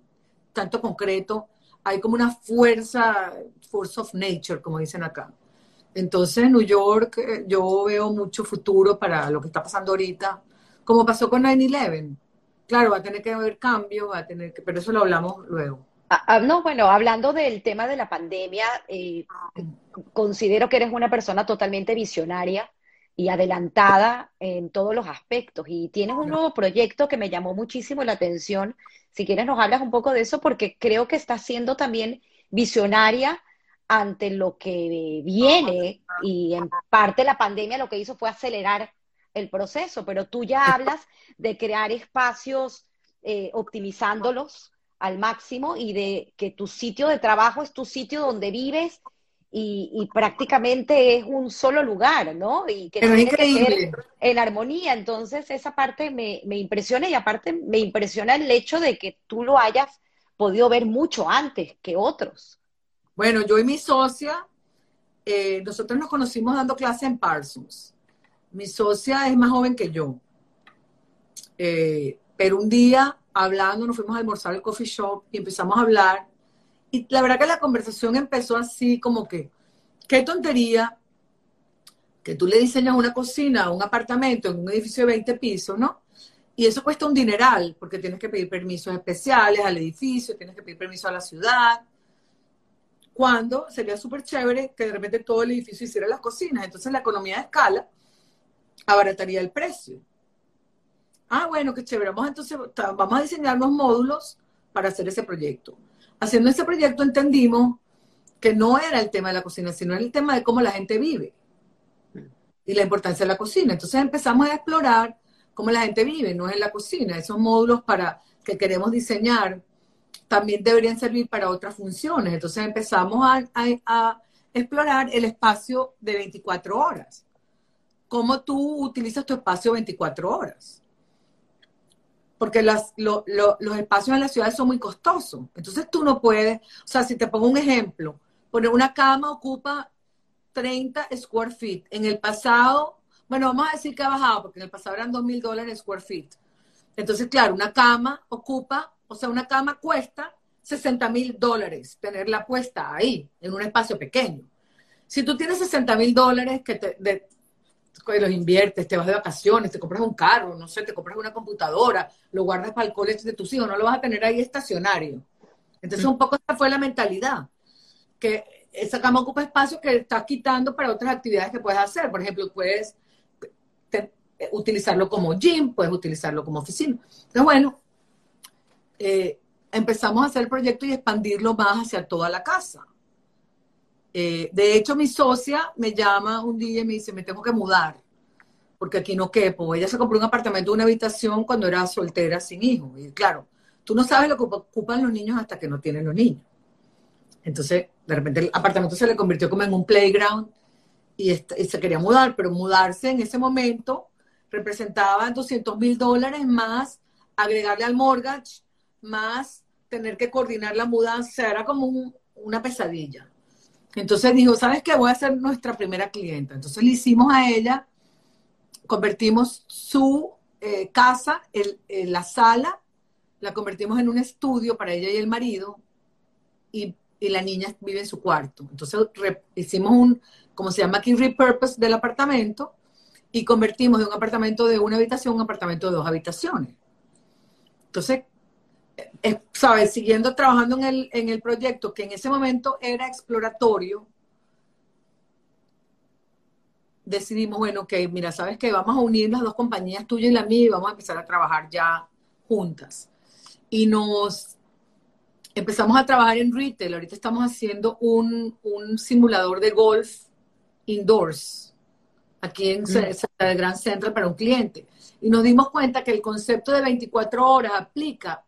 tanto concreto, hay como una fuerza, force of nature, como dicen acá. Entonces, New York, eh, yo veo mucho futuro para lo que está pasando ahorita, como pasó con 9-11. Claro, va a tener que haber cambios, va a tener que, pero eso lo hablamos luego. Ah, ah, no, bueno, hablando del tema de la pandemia, eh, considero que eres una persona totalmente visionaria y adelantada en todos los aspectos. Y tienes un nuevo proyecto que me llamó muchísimo la atención. Si quieres nos hablas un poco de eso porque creo que estás siendo también visionaria ante lo que viene y en parte la pandemia lo que hizo fue acelerar el proceso, pero tú ya hablas de crear espacios eh, optimizándolos al máximo y de que tu sitio de trabajo es tu sitio donde vives y, prácticamente es un solo lugar, ¿no? Y que tiene que ser en armonía. Entonces, esa parte me, me, impresiona y aparte me impresiona el hecho de que tú lo hayas podido ver mucho antes que otros. Bueno, yo y mi socia, eh, nosotros nos conocimos dando clase en Parsons. Mi socia es más joven que yo. Eh, pero un día, hablando, nos fuimos a almorzar al coffee shop y empezamos a hablar. Y la verdad que la conversación empezó así como que, qué tontería que tú le diseñas una cocina, un apartamento en un edificio de 20 pisos, ¿no? Y eso cuesta un dineral, porque tienes que pedir permisos especiales al edificio, tienes que pedir permiso a la ciudad. Cuando sería súper chévere que de repente todo el edificio hiciera las cocinas. Entonces la economía de escala abarataría el precio. Ah, bueno, qué chévere. Vamos entonces, vamos a diseñar los módulos para hacer ese proyecto. Haciendo ese proyecto entendimos que no era el tema de la cocina, sino el tema de cómo la gente vive y la importancia de la cocina. Entonces empezamos a explorar cómo la gente vive, no es en la cocina. Esos módulos para que queremos diseñar también deberían servir para otras funciones. Entonces empezamos a, explorar el espacio de 24 horas. Cómo tú utilizas tu espacio 24 horas. Porque los espacios en las ciudades son muy costosos. Entonces tú no puedes, o sea, si te pongo un ejemplo, poner una cama ocupa 30 square feet. En el pasado, bueno, vamos a decir que ha bajado, porque en el pasado eran 2 mil dólares square feet. Entonces, claro, una cama ocupa, o sea, una cama cuesta 60 mil dólares tenerla puesta ahí, en un espacio pequeño. Si tú tienes 60 mil dólares que te, los inviertes, te vas de vacaciones, te compras un carro, no sé, te compras una computadora, lo guardas para el colegio de tus hijos, no lo vas a tener ahí estacionario. Entonces, un poco esa fue la mentalidad, que esa cama ocupa espacio que estás quitando para otras actividades que puedes hacer. Por ejemplo, puedes utilizarlo como gym, puedes utilizarlo como oficina. Entonces, bueno, eh, empezamos a hacer el proyecto y expandirlo más hacia toda la casa. Eh, de hecho, mi socia me llama un día y me dice, me tengo que mudar, porque aquí no quepo. Ella se compró un apartamento, una habitación cuando era soltera, sin hijos. Y claro, tú no sabes lo que ocupan los niños hasta que no tienen los niños. Entonces, de repente el apartamento se le convirtió como en un playground y, se quería mudar, pero mudarse en ese momento representaba 200 mil dólares más agregarle al mortgage, más tener que coordinar la mudanza, era como una pesadilla. Entonces dijo, ¿sabes qué? Voy a ser nuestra primera clienta. Entonces le hicimos a ella, convertimos su eh, casa, el, la sala, la convertimos en un estudio para ella y el marido y y la niña vive en su cuarto. Entonces hicimos un, como se llama aquí, repurpose del apartamento y convertimos de un apartamento de una habitación a un apartamento de dos habitaciones. Entonces, eh, ¿sabes? Siguiendo trabajando en el, en el proyecto, que en ese momento era exploratorio, decidimos, bueno, ok, mira, ¿sabes qué? Vamos a unir las dos compañías, tuya y la mía, y vamos a empezar a trabajar ya juntas. Y nos empezamos a trabajar en retail. Ahorita estamos haciendo un, simulador de golf indoors aquí en mm. el Gran Centro para un cliente. Y nos dimos cuenta que el concepto de 24 horas aplica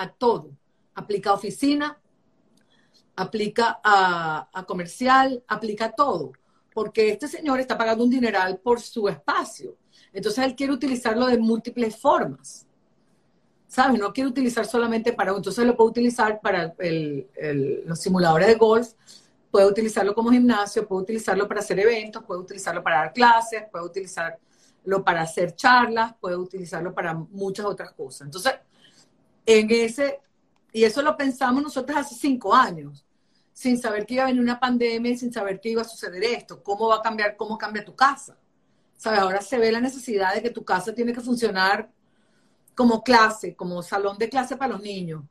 a todo. Aplica a oficina, aplica a, a comercial, aplica todo. Porque este señor está pagando un dineral por su espacio. Entonces él quiere utilizarlo de múltiples formas. ¿sabes? No quiero utilizar solamente para, entonces lo puedo utilizar para los simuladores de golf, puedo utilizarlo como gimnasio, puedo utilizarlo para hacer eventos, puedo utilizarlo para dar clases, puedo utilizarlo para hacer charlas, puedo utilizarlo para muchas otras cosas. Entonces, en ese, y eso lo pensamos nosotros hace cinco años, sin saber que iba a venir una pandemia y sin saber que iba a suceder esto, cómo va a cambiar, cómo cambia tu casa. ¿Sabes? Ahora se ve la necesidad de que tu casa tiene que funcionar como clase, como salón de clase para los niños,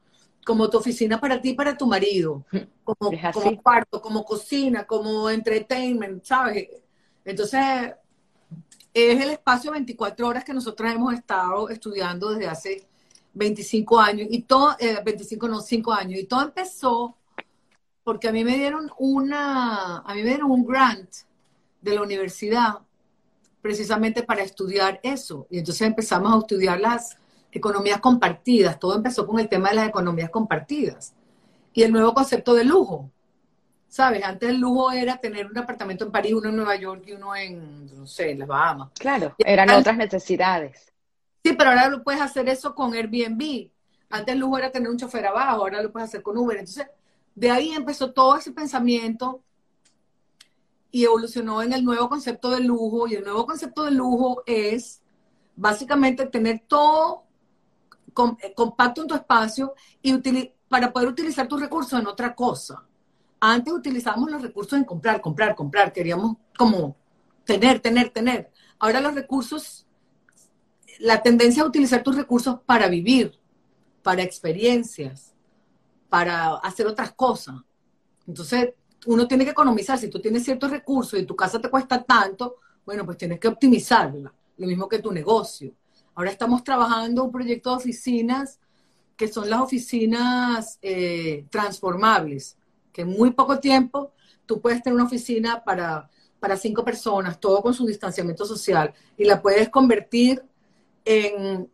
como tu oficina para ti y para tu marido, como, como cuarto, como cocina, como entertainment, ¿sabes? Entonces, es el espacio 24 horas que nosotros hemos estado estudiando desde hace 25 años, y todo, 25 eh, no, 5 años, y todo empezó porque a mí me dieron una, a mí me dieron un grant de la universidad precisamente para estudiar eso. Y entonces empezamos a estudiar las, economías compartidas. Todo empezó con el tema de las economías compartidas. Y el nuevo concepto de lujo. ¿Sabes? Antes el lujo era tener un apartamento en París, uno en Nueva York y uno en, no sé, en las Bahamas. Claro, eran otras necesidades. Sí, pero ahora lo puedes hacer eso con Airbnb. Antes el lujo era tener un chofer abajo, ahora lo puedes hacer con Uber. Entonces, De ahí empezó todo ese pensamiento y evolucionó en el nuevo concepto de lujo. Y el nuevo concepto de lujo es básicamente tener todo eh, compacto en tu espacio y para poder utilizar tus recursos en otra cosa. Antes utilizábamos los recursos en comprar, comprar, comprar. Queríamos como tener, tener, tener. Ahora los recursos, la tendencia a utilizar tus recursos para vivir, para experiencias, para hacer otras cosas. Entonces, uno tiene que economizar. Si tú tienes ciertos recursos y tu casa te cuesta tanto, bueno, pues tienes que optimizarla. Lo mismo que tu negocio. Ahora estamos trabajando un proyecto de oficinas que son las oficinas eh, transformables, que en muy poco tiempo tú puedes tener una oficina para, para cinco personas, todo con su distanciamiento social, y la puedes convertir en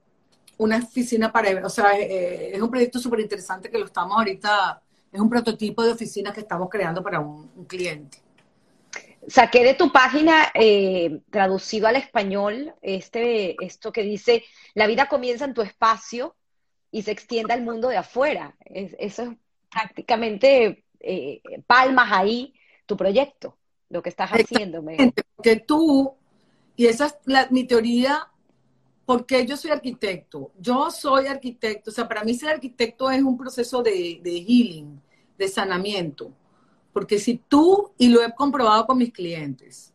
una oficina para, o sea, eh, es un proyecto súper interesante que lo estamos ahorita, es un prototipo de oficina que estamos creando para un cliente saqué de tu página, eh, traducido al español, este, esto que dice, la vida comienza en tu espacio y se extiende al mundo de afuera. eso es prácticamente eh, palmas ahí tu proyecto, lo que estás haciendo. Que tú, y esa es mi teoría, porque yo soy arquitecto. Yo soy arquitecto, o sea, para mí ser arquitecto es un proceso de, de healing, de sanamiento porque si tú, y lo he comprobado con mis clientes,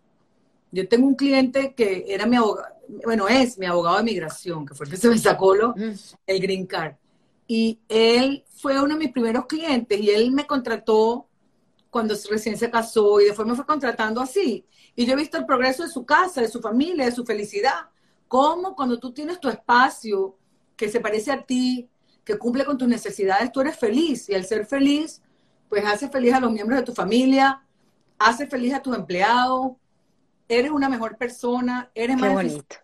yo tengo un cliente que era mi abogado, bueno, es mi abogado de migración, que fue el que se me sacó lo, mm. el green card. Y él fue uno de mis primeros clientes y él me contrató cuando recién se casó y después me fue contratando así. Y yo he visto el progreso de su casa, de su familia, de su felicidad. Cómo cuando tú tienes tu espacio que se parece a ti, que cumple con tus necesidades, tú eres feliz. Y al ser feliz, pues hace feliz a los miembros de tu familia, hace feliz a tus empleados, eres una mejor persona, eres Qué más bonito.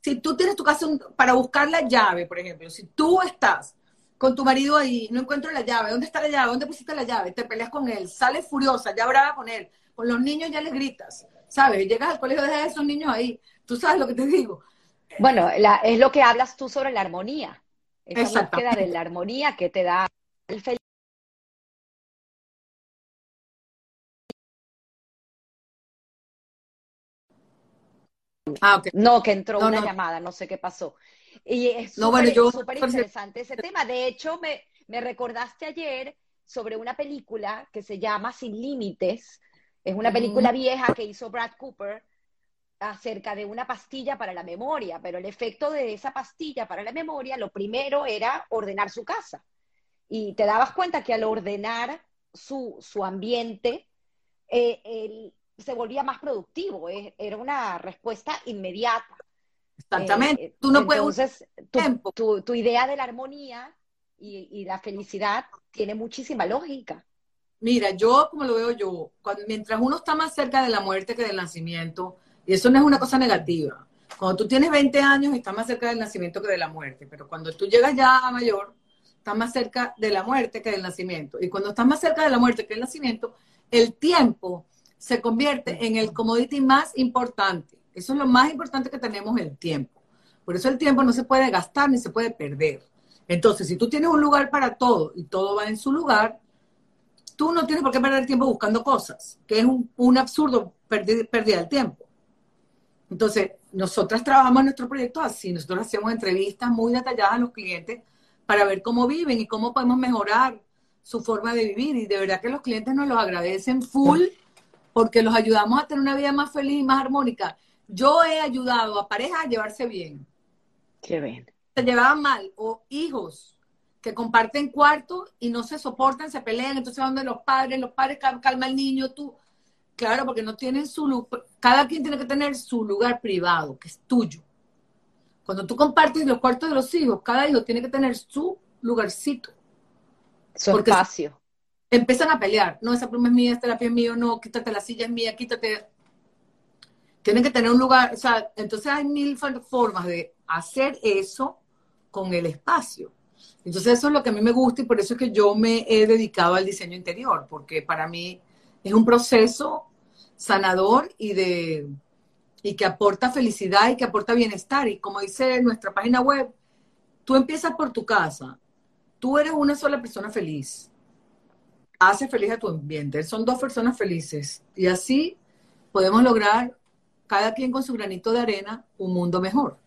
Si tú tienes tu casa para buscar la llave, por ejemplo, si tú estás con tu marido ahí, no encuentro la llave, ¿dónde está la llave? ¿Dónde pusiste la llave? Te peleas con él, sales furiosa, ya brava con él, con los niños ya les gritas, ¿sabes? Llegas al colegio, dejas a esos niños ahí, tú sabes lo que te digo. Bueno, es lo que hablas tú sobre la armonía, esa búsqueda de la armonía que te da el feliz Ah, no, que entró una llamada, no sé qué pasó. Y es súper interesante ese tema. De hecho, me, me recordaste ayer sobre una película que se llama Sin Límites. Es una película vieja que hizo Brad Cooper acerca de una pastilla para la memoria, pero el efecto de esa pastilla para la memoria, lo primero era ordenar su casa. Y te dabas cuenta que al ordenar su, su ambiente, eh, el, se volvía más productivo, era una respuesta inmediata. Exactamente. Eh, Tú no entonces, tu, tu, idea de la armonía y, la felicidad tiene muchísima lógica. Mira, yo como lo veo yo, cuando, mientras uno está más cerca de la muerte que del nacimiento, y eso no es una cosa negativa, cuando tú tienes 20 años estás más cerca del nacimiento que de la muerte, pero cuando tú llegas ya a mayor, estás más cerca de la muerte que del nacimiento. Y cuando estás más cerca de la muerte que del nacimiento, el tiempo se convierte en el commodity más importante. Eso es lo más importante que tenemos, el tiempo. Por eso el tiempo no se puede gastar ni se puede perder. Entonces, si tú tienes un lugar para todo y todo va en su lugar, tú no tienes por qué perder tiempo buscando cosas, que es un, absurdo perder, pérdida del tiempo. Entonces, nosotras trabajamos nuestro proyecto así, nosotros hacemos entrevistas muy detalladas a los clientes para ver cómo viven y cómo podemos mejorar su forma de vivir. Y de verdad que los clientes nos los agradecen full porque los ayudamos a tener una vida más feliz y más armónica. Yo he ayudado a parejas a llevarse bien. Qué bien. Se llevaban mal, o hijos que comparten cuarto y no se soportan, se pelean, entonces van de los padres, los padres calma al niño, tú. Claro, porque no tienen su lugar, cada quien tiene que tener su lugar privado, que es tuyo. Cuando tú compartes los cuartos de los hijos, cada hijo tiene que tener su lugarcito. Su espacio empiezan a pelear. No, esa pluma es mía, esta lápiz es mío, no, quítate la silla es mía, quítate. Tienen que tener un lugar, o sea, entonces hay mil formas de hacer eso con el espacio. Entonces eso es lo que a mí me gusta y por eso es que yo me he dedicado al diseño interior, porque para mí es un proceso sanador y de y que aporta felicidad y que aporta bienestar. Y como dice nuestra página web, tú empiezas por tu casa. Tú eres una sola persona feliz hace feliz a tu ambiente. Son dos personas felices. Y así podemos lograr, cada quien con su granito de arena, un mundo mejor.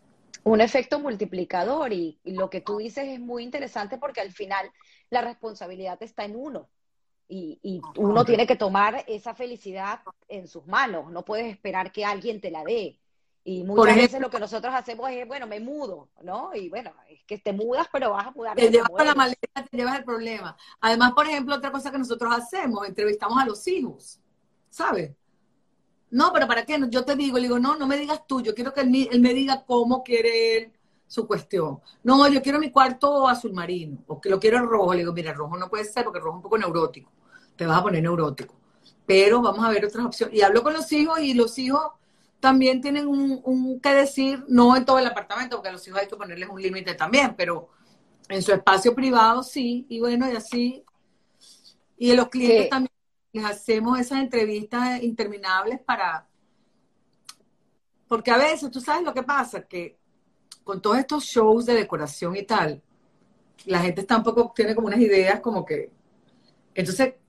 Un efecto multiplicador y, lo que tú dices es muy interesante porque al final la responsabilidad está en uno y, uno tiene que tomar esa felicidad en sus manos, no puedes esperar que alguien te la dé. Y muchas veces lo que nosotros hacemos es, bueno, me mudo, ¿no? Y bueno, es que te mudas, pero vas a mudar. Te llevas la maleta, te llevas el problema. Además, por ejemplo, otra cosa que nosotros hacemos, entrevistamos a los hijos, ¿sabes? No, pero ¿para qué? Yo te digo, le digo, no, no me digas tú, yo quiero que él, él me diga cómo quiere él su cuestión. No, yo quiero mi cuarto azul marino, o que lo quiero rojo. Le digo, mira, rojo no puede ser porque rojo es un poco neurótico, te vas a poner neurótico. Pero vamos a ver otras opciones. Y hablo con los hijos y los hijos también tienen un, un que decir, no en todo el apartamento, porque a los hijos hay que ponerles un límite también, pero en su espacio privado sí, y bueno, y así. Y los clientes también les hacemos esas entrevistas interminables para... Porque a veces, tú sabes lo que pasa, que con todos estos shows de decoración y tal, la gente tampoco tiene como unas ideas como que... Entonces,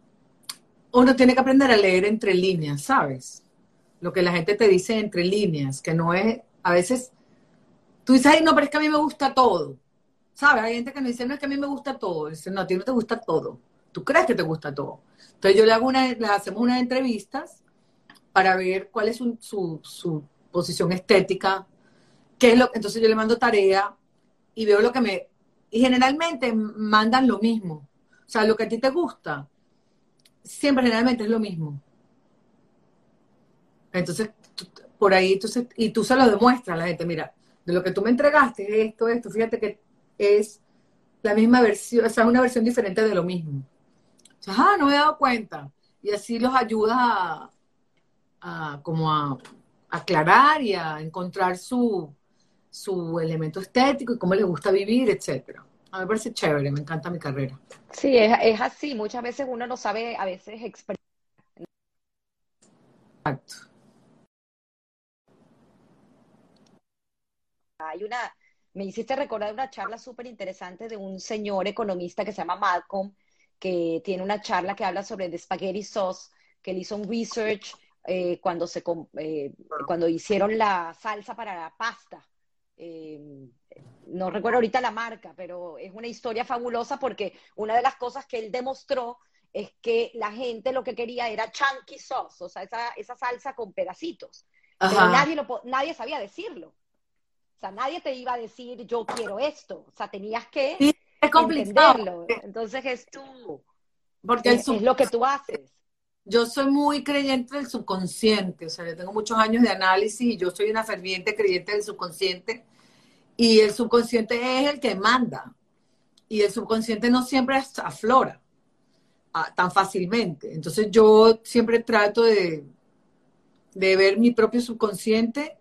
uno tiene que aprender a leer entre líneas, ¿sabes? Lo que la gente te dice entre líneas, que no es, a veces, tú dices, ay, no, pero es que a mí me gusta todo. ¿Sabes? Hay gente que me dice, no, es que a mí me gusta todo. Dice, no, a ti no te gusta todo. Tú crees que te gusta todo. Entonces yo le hago una, le hacemos unas entrevistas para ver cuál es su, su, posición estética, qué es lo, entonces yo le mando tarea y veo lo que me, y generalmente mandan lo mismo. O sea, lo que a ti te gusta, siempre generalmente es lo mismo. Entonces, por ahí, entonces, y tú se lo demuestras a la gente, mira, de lo que tú me entregaste, esto, esto, fíjate que es la misma versión, o sea, una versión diferente de lo mismo ah, no me he dado cuenta. Y así los ayuda a, como a, aclarar y a encontrar su, su elemento estético y cómo les gusta vivir, etcétera. A mí me parece chévere, me encanta mi carrera. Sí, es, es así. Muchas veces uno no sabe a veces expresar. Exacto. Hay una, me hiciste recordar una charla súper interesante de un señor economista que se llama Malcolm, que tiene una charla que habla sobre el spaghetti sauce, que él hizo un research eh, cuando, se, eh, cuando hicieron la salsa para la pasta. Eh, no recuerdo ahorita la marca, pero es una historia fabulosa porque una de las cosas que él demostró es que la gente lo que quería era chunky sauce, o sea, esa, esa salsa con pedacitos. Pero nadie, lo, nadie sabía decirlo. O sea, nadie te iba a decir, yo quiero esto. O sea, tenías que es complicado. Entonces es tú. Porque es, lo que tú haces. Yo soy muy creyente del subconsciente, o sea, yo tengo muchos años de análisis y yo soy una ferviente creyente del subconsciente. Y el subconsciente es el que manda. Y el subconsciente no siempre aflora ah, tan fácilmente. Entonces yo siempre trato de, de ver mi propio subconsciente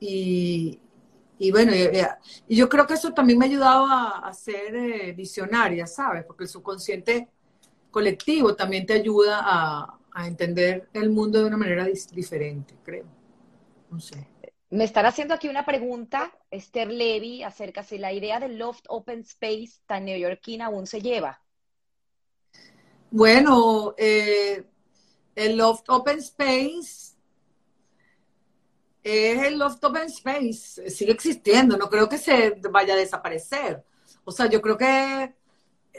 y, y bueno, y, yo creo que eso también me ha ayudado a, ser eh, visionaria, ¿sabes? Porque el subconsciente colectivo también te ayuda a, entender el mundo de una manera diferente, creo. No sé. Me están haciendo aquí una pregunta, Esther Levy, acerca si la idea del Loft Open Space tan neoyorquina aún se lleva. Bueno, eh, el Loft Open Space es el Loft Open Space, sigue existiendo, no creo que se vaya a desaparecer. O sea, yo creo que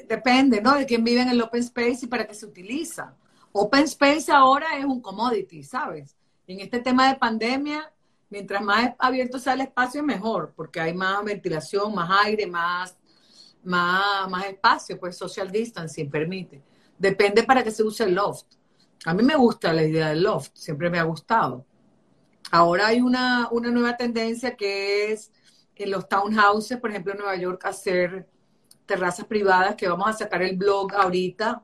depende, ¿no? De quién vive en el Open Space y para qué se utiliza. Open Space ahora es un commodity, ¿sabes? En este tema de pandemia, mientras más abierto sea el espacio, mejor, porque hay más ventilación, más aire, más, más, más espacio, pues social distancing permite. Depende para qué se use el loft. A mí me gusta la idea del loft, siempre me ha gustado. Ahora hay una, nueva tendencia que es en los townhouses, por ejemplo, en Nueva York, hacer terrazas privadas, que vamos a sacar el blog ahorita.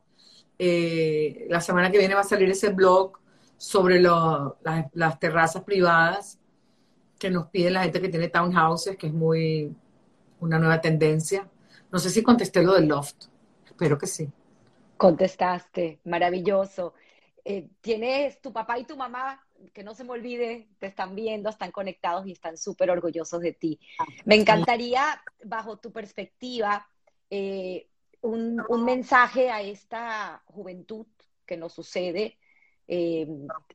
Eh, la semana que viene va a salir ese blog sobre las, terrazas privadas que nos pide la gente que tiene townhouses, que es muy una nueva tendencia. No sé si contesté lo del loft, espero que sí. Contestaste, maravilloso. Eh, ¿Tienes tu papá y tu mamá que no se me olvide, te están viendo, están conectados y están súper orgullosos de ti. Me encantaría, bajo tu perspectiva, eh, un, mensaje a esta juventud que nos sucede. Eh,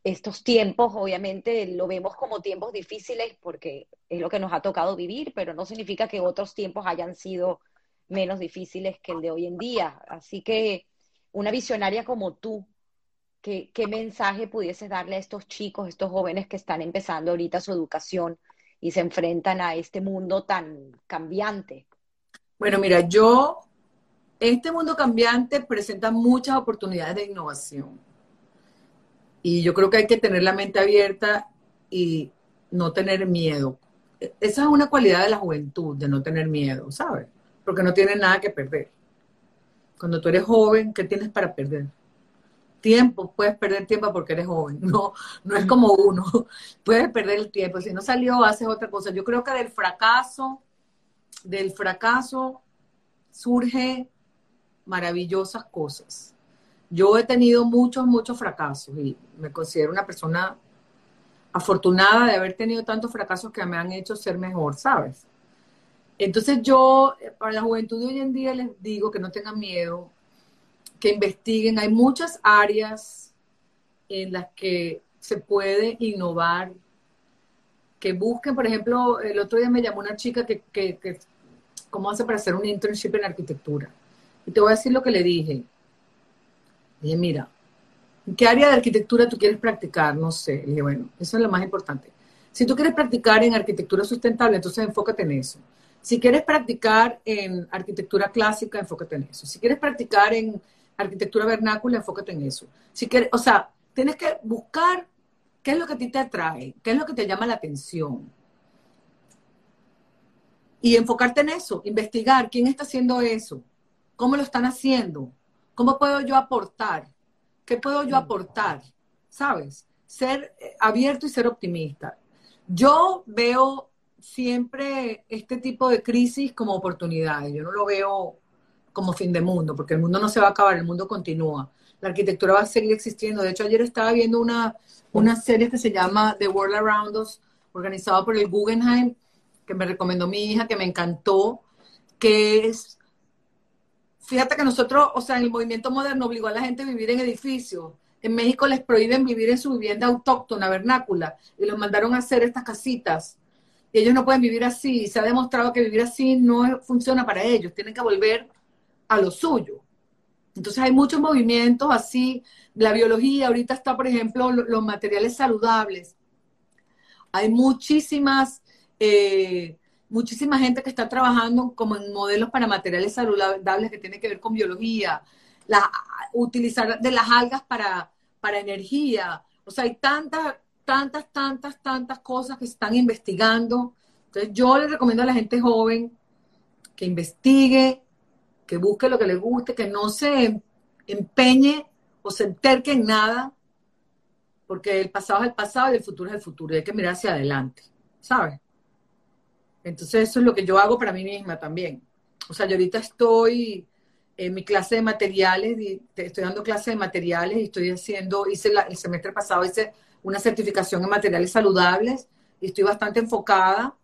estos tiempos, obviamente, lo vemos como tiempos difíciles porque es lo que nos ha tocado vivir, pero no significa que otros tiempos hayan sido menos difíciles que el de hoy en día. Así que una visionaria como tú, ¿qué, qué mensaje pudieses darle a estos chicos, estos jóvenes que están empezando ahorita su educación y se enfrentan a este mundo tan cambiante? Bueno, mira, yo, este mundo cambiante presenta muchas oportunidades de innovación. Y yo creo que hay que tener la mente abierta y no tener miedo. Esa es una cualidad de la juventud, de no tener miedo, ¿sabes? Porque no tienes nada que perder. Cuando tú eres joven, ¿qué tienes para perder? Tiempo, puedes perder tiempo porque eres joven, *laughs* no, no es como uno, *laughs* puedes perder el tiempo, si no salió, haces otra cosa. Yo creo que del fracaso del fracaso surge maravillosas cosas. Yo he tenido muchos, muchos fracasos y me considero una persona afortunada de haber tenido tantos fracasos que me han hecho ser mejor, ¿sabes? Entonces yo, para la juventud de hoy en día les digo que no tengan miedo, que investiguen. Hay muchas áreas en las que se puede innovar, que busquen, por ejemplo, el otro día me llamó una chica que, que, que ¿cómo hace para hacer un internship en arquitectura? Y te voy a decir lo que le dije. dije, mira, ¿en qué área de arquitectura tú quieres practicar? No sé. Le dije, bueno, eso es lo más importante. Si tú quieres practicar en arquitectura sustentable, entonces enfócate en eso. Si quieres practicar en arquitectura clásica, enfócate en eso. Si quieres practicar en arquitectura vernácula, enfócate en eso. Si quieres, o sea, tienes que buscar qué es lo que a ti te atrae, qué es lo que te llama la atención y enfocarte en eso, investigar quién está haciendo eso, cómo lo están haciendo, cómo puedo yo aportar, qué puedo yo aportar, ¿sabes? Ser eh, abierto y ser optimista. Yo veo siempre este tipo de crisis como oportunidades, yo no lo veo como fin de mundo, porque el mundo no se va a acabar, el mundo continúa. La arquitectura va a seguir existiendo. De hecho, ayer estaba viendo una, una serie que se llama The World Around Us, organizada por el Guggenheim, que me recomendó mi hija, que me encantó, que es, fíjate que nosotros, o sea, el movimiento moderno obligó a la gente a vivir en edificios. En México les prohíben vivir en su vivienda autóctona, vernácula, y los mandaron a hacer estas casitas. Y ellos no pueden vivir así. Se ha demostrado que vivir así no funciona para ellos. Tienen que volver a lo suyo. Entonces hay muchos movimientos así. La biología, ahorita está, por ejemplo, los materiales saludables. Hay muchísimas eh, muchísima gente que está trabajando como en modelos para materiales saludables que tienen que ver con biología, la, utilizar de las algas para, para energía. O sea, hay tantas, tantas, tantas, tantas cosas que se están investigando. Entonces, yo le recomiendo a la gente joven que investigue, que busque lo que le guste, que no se empeñe o se enterque en nada, porque el pasado es el pasado y el futuro es el futuro y hay que mirar hacia adelante, ¿sabes? Entonces eso es lo que yo hago para mí misma también. O sea, yo ahorita estoy en mi clase de materiales, estoy dando clase de materiales y estoy haciendo, hice el semestre pasado, hice una certificación en materiales saludables y estoy bastante enfocada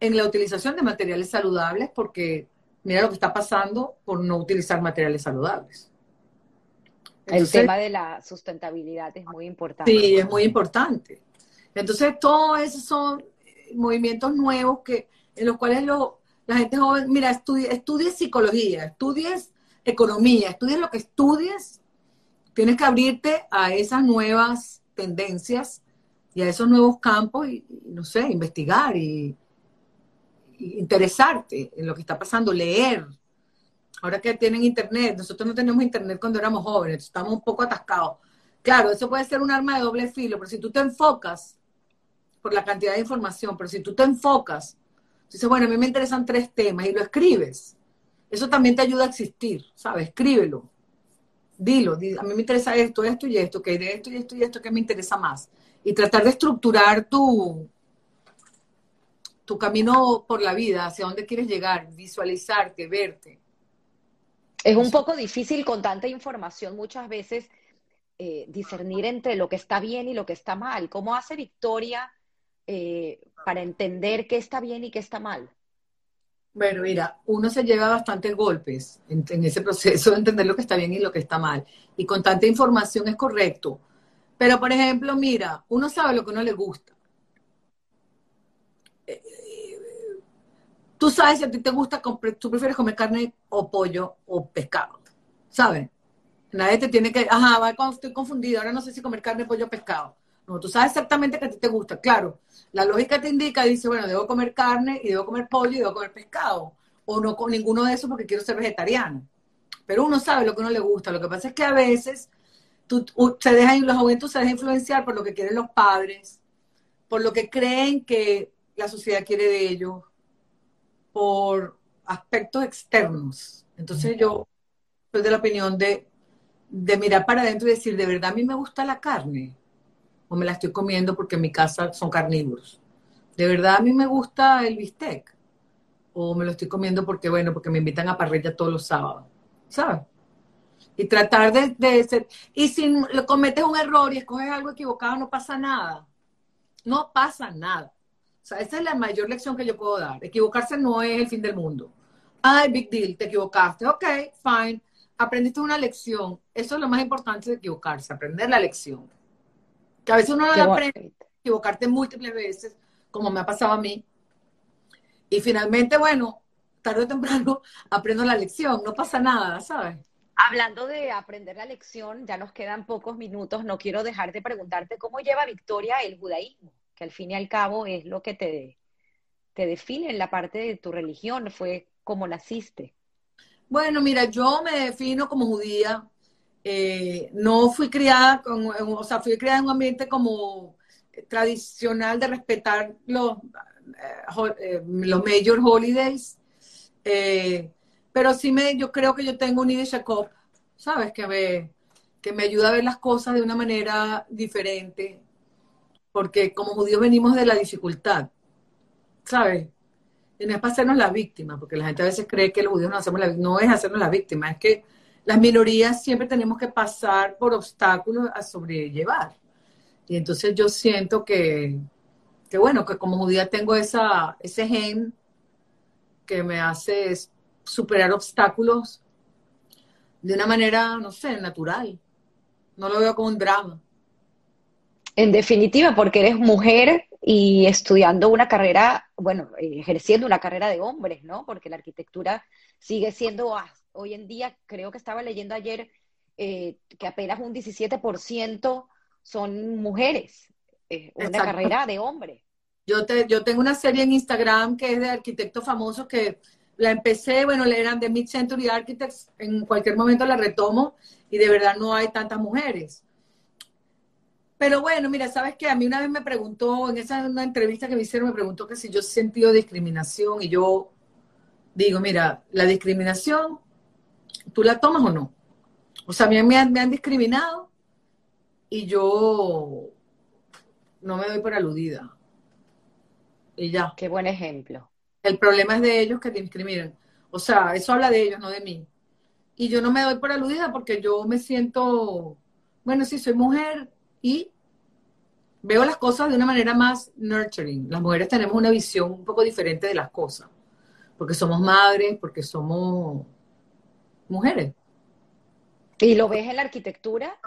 en la utilización de materiales saludables porque mira lo que está pasando por no utilizar materiales saludables. el tema de la sustentabilidad es muy importante. Sí, es muy importante. Entonces, todos esos son movimientos nuevos que en los cuales la gente joven, mira, estudies psicología, estudies economía, estudies lo que estudies, tienes que abrirte a esas nuevas tendencias y a esos nuevos campos y, no sé, investigar y, interesarte en lo que está pasando, leer. Ahora que tienen internet, nosotros no tenemos internet cuando éramos jóvenes, estamos un poco atascados. Claro, eso puede ser un arma de doble filo, pero si tú te enfocas por la cantidad de información, pero si tú te enfocas Dice, bueno, a mí me interesan tres temas y lo escribes. Eso también te ayuda a existir, ¿sabes? Escríbelo. Dilo, a mí me interesa esto, esto y esto, que de esto y esto y esto que me interesa más. Y tratar de estructurar tu, tu camino por la vida, hacia dónde quieres llegar, visualizarte, verte. Es un poco difícil con tanta información muchas veces eh, discernir entre lo que está bien y lo que está mal. ¿Cómo hace Victoria eh, para entender qué está bien y qué está mal? Bueno, mira, uno se lleva bastantes golpes en, en, ese proceso de entender lo que está bien y lo que está mal. Y con tanta información es correcto. Pero, por ejemplo, mira, uno sabe lo que uno le gusta. Tú sabes si a ti te gusta, tú prefieres comer carne o pollo o pescado, ¿sabes? Nadie te tiene que, ajá, estoy confundida, ahora no sé si comer carne, pollo o pescado. No, tú sabes exactamente que a ti te gusta. Claro, la lógica te indica, dice, bueno, debo comer carne y debo comer pollo y debo comer pescado. O no con ninguno de esos porque quiero ser vegetariano. Pero uno sabe lo que uno le gusta. Lo que pasa es que a veces tú, se dejan, los juventud se dejan influenciar por lo que quieren los padres, por lo que creen que la sociedad quiere de ellos, por aspectos externos. Entonces yo soy de la opinión de, de mirar para adentro y decir, ¿de verdad a mí me gusta la carne? ¿O me la estoy comiendo porque en mi casa son carnívoros? ¿De verdad a mí me gusta el bistec? ¿O me lo estoy comiendo porque, bueno, porque me invitan a parrilla todos los sábados? ¿Sabes? Y tratar de, de ser... Y si cometes un error y escoges algo equivocado, no pasa nada. No pasa nada. O sea, esa es la mayor lección que yo puedo dar. Equivocarse no es el fin del mundo. Ay, big deal, te equivocaste. Ok, fine. Aprendiste una lección. Eso es lo más importante de equivocarse, aprender la lección. Que a veces uno no la aprende, equivocarte múltiples veces, como me ha pasado a mí. Y finalmente, bueno, tarde o temprano *laughs* aprendo la lección. No pasa nada, ¿sabes? Hablando de aprender la lección, ya nos quedan pocos minutos. No quiero dejar de preguntarte cómo lleva Victoria el judaísmo que al fin y al cabo es lo que te, te define en la parte de tu religión, fue como naciste. Bueno, mira, yo me defino como judía. Eh, no fui criada, con, o sea, fui criada en un ambiente como tradicional de respetar los, eh, eh, los major holidays. pero sí me, yo creo que yo tengo un Ide ¿sabes? Que me, que me ayuda a ver las cosas de una manera diferente porque como judíos venimos de la dificultad, ¿sabes? Y no es para hacernos la víctima, porque la gente a veces cree que los judíos no hacemos la no es hacernos la víctima, es que las minorías siempre tenemos que pasar por obstáculos a sobrellevar. Y entonces yo siento que, que bueno, que como judía tengo esa, ese gen que me hace superar obstáculos de una manera, no sé, natural. No lo veo como un drama. En definitiva, porque eres mujer y estudiando una carrera, bueno, ejerciendo una carrera de hombres, ¿no? Porque la arquitectura sigue siendo, hoy en día, creo que estaba leyendo ayer, eh, que apenas un 17% son mujeres, eh, una carrera de hombre. Yo, te, yo tengo una serie en Instagram que es de arquitectos famosos que la empecé, bueno, eran de Mid-Century Architects, en cualquier momento la retomo y de verdad no hay tantas mujeres. Pero bueno, mira, sabes que a mí una vez me preguntó, en esa una entrevista que me hicieron, me preguntó que si yo he sentido discriminación y yo digo, mira, la discriminación, ¿tú la tomas o no? O sea, a mí me han, me han discriminado y yo no me doy por aludida. Y ya. Qué buen ejemplo. El problema es de ellos que te discriminan. O sea, eso habla de ellos, no de mí. Y yo no me doy por aludida porque yo me siento, bueno, sí, soy mujer, y veo las cosas de una manera más nurturing. Las mujeres tenemos una visión un poco diferente de las cosas, porque somos madres, porque somos mujeres. ¿Y lo ves en la arquitectura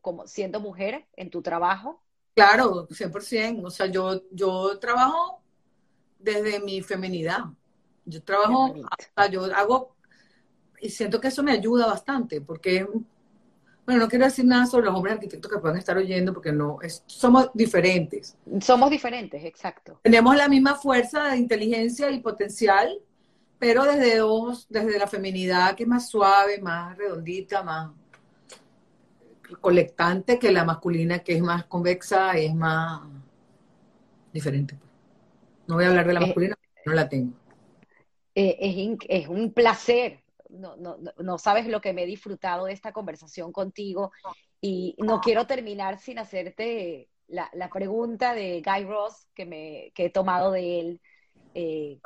como siendo mujer en tu trabajo? Claro, 100%. O sea, yo, yo trabajo desde mi feminidad. Yo trabajo, yo hago, y siento que eso me ayuda bastante, porque bueno, no quiero decir nada sobre los hombres arquitectos que puedan estar oyendo porque no, somos diferentes. Somos diferentes, exacto. Tenemos la misma fuerza de inteligencia y potencial, pero desde dos, desde la feminidad que es más suave, más redondita, más colectante que la masculina que es más convexa y es más diferente. No voy a hablar de la eh, masculina, no la tengo. Eh, es, es un placer no, no, no sabes lo que me he disfrutado de esta conversación contigo y no quiero terminar sin hacerte la, pregunta de Guy Ross que, me, que he tomado de él, eh,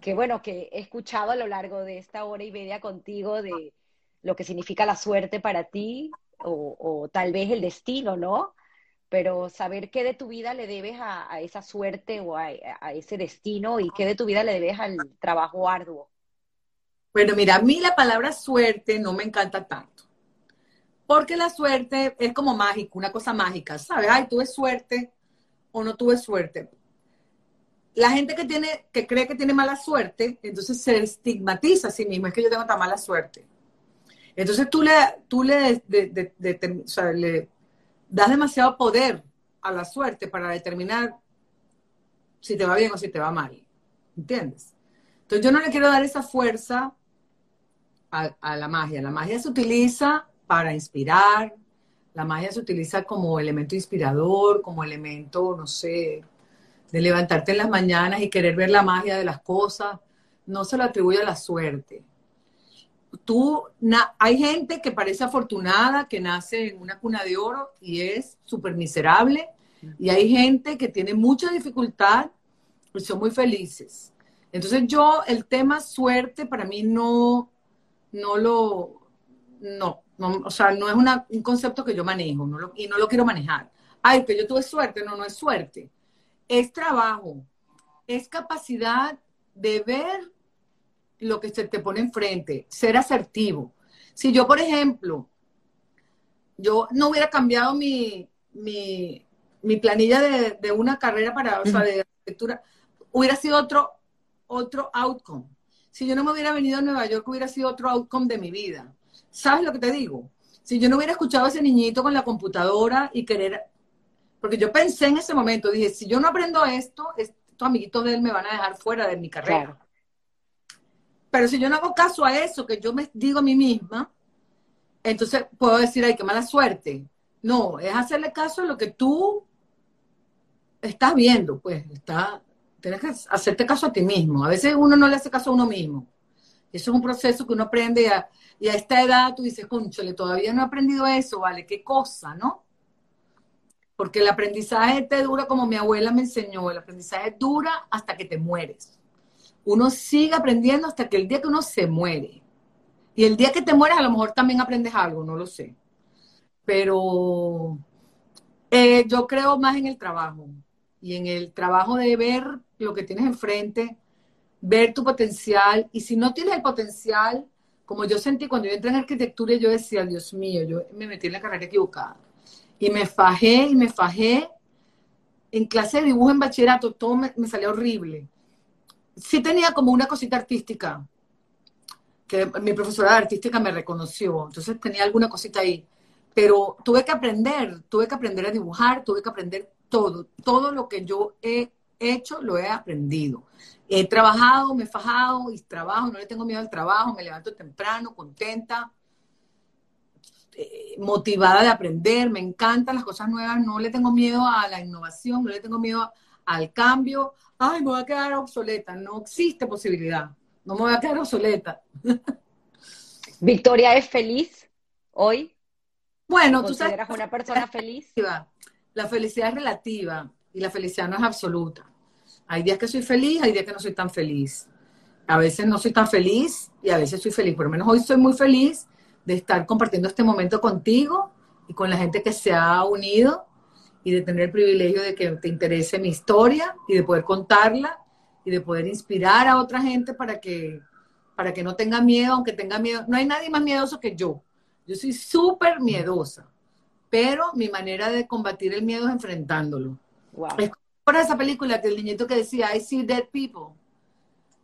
que bueno, que he escuchado a lo largo de esta hora y media contigo de lo que significa la suerte para ti o, tal vez el destino, ¿no? pero saber qué de tu vida le debes a, esa suerte o a, ese destino y qué de tu vida le debes al trabajo arduo. Bueno, mira, a mí la palabra suerte no me encanta tanto. Porque la suerte es como mágico, una cosa mágica, ¿sabes? Ay, tuve suerte o no tuve suerte. La gente que tiene, que cree que tiene mala suerte, entonces se estigmatiza a sí misma, es que yo tengo tan mala suerte. Entonces tú le, tú le, le das demasiado poder a la suerte para determinar si te va bien o si te va mal. ¿Entiendes? Entonces yo no le quiero dar esa fuerza a, la magia. La magia se utiliza para inspirar, la magia se utiliza como elemento inspirador, como elemento, no sé, de levantarte en las mañanas y querer ver la magia de las cosas. No se lo atribuye a la suerte tú, hay gente que parece afortunada, que nace en una cuna de oro y es súper miserable, y hay gente que tiene mucha dificultad y son muy felices. Entonces yo, el tema suerte para mí no, no lo, no, o sea, no es un concepto que yo manejo y no lo quiero manejar. Ay, que yo tuve suerte, no, no es suerte. Es trabajo, es capacidad de ver lo que se te pone enfrente, ser asertivo. Si yo, por ejemplo, yo no hubiera cambiado mi, mi, planilla de, una carrera para, o sea, de arquitectura, hubiera sido otro, otro outcome. Si yo no me hubiera venido a Nueva York, hubiera sido otro outcome de mi vida. ¿Sabes lo que te digo? Si yo no hubiera escuchado a ese niñito con la computadora y querer, porque yo pensé en ese momento, dije, si yo no aprendo esto, estos amiguitos de él me van a dejar fuera de mi carrera. Pero si yo no hago caso a eso que yo me digo a mí misma, entonces puedo decir, ay, qué mala suerte. No, es hacerle caso a lo que tú estás viendo, pues, está, tienes que hacerte caso a ti mismo. A veces uno no le hace caso a uno mismo. Eso es un proceso que uno aprende y a, y a esta edad tú dices, conchole, todavía no he aprendido eso, ¿vale? ¿Qué cosa, no? Porque el aprendizaje te dura como mi abuela me enseñó, el aprendizaje dura hasta que te mueres uno sigue aprendiendo hasta que el día que uno se muere. Y el día que te mueres a lo mejor también aprendes algo, no lo sé. Pero eh, yo creo más en el trabajo y en el trabajo de ver lo que tienes enfrente, ver tu potencial. Y si no tienes el potencial, como yo sentí cuando yo entré en arquitectura, yo decía, Dios mío, yo me metí en la carrera equivocada. Y me fajé y me fajé. En clase de dibujo en bachillerato, todo me, me salía horrible sí tenía como una cosita artística, que mi profesora de artística me reconoció, entonces tenía alguna cosita ahí, pero tuve que aprender, tuve que aprender a dibujar, tuve que aprender todo, todo lo que yo he hecho lo he aprendido. He trabajado, me he fajado y trabajo, no le tengo miedo al trabajo, me levanto temprano, contenta, motivada de aprender, me encantan las cosas nuevas, no le tengo miedo a la innovación, no le tengo miedo al cambio, ay, me voy a quedar obsoleta. No existe posibilidad. No me voy a quedar obsoleta. *laughs* Victoria es feliz hoy. Bueno, tú sabes. una persona feliz? La felicidad es relativa y la felicidad no es absoluta. Hay días que soy feliz, hay días que no soy tan feliz. A veces no soy tan feliz y a veces soy feliz. Por lo menos hoy soy muy feliz de estar compartiendo este momento contigo y con la gente que se ha unido y de tener el privilegio de que te interese mi historia y de poder contarla y de poder inspirar a otra gente para que, para que no tenga miedo, aunque tenga miedo. No hay nadie más miedoso que yo. Yo soy súper miedosa, pero mi manera de combatir el miedo es enfrentándolo. Wow. Es como esa película que el niñito que decía, I see dead people.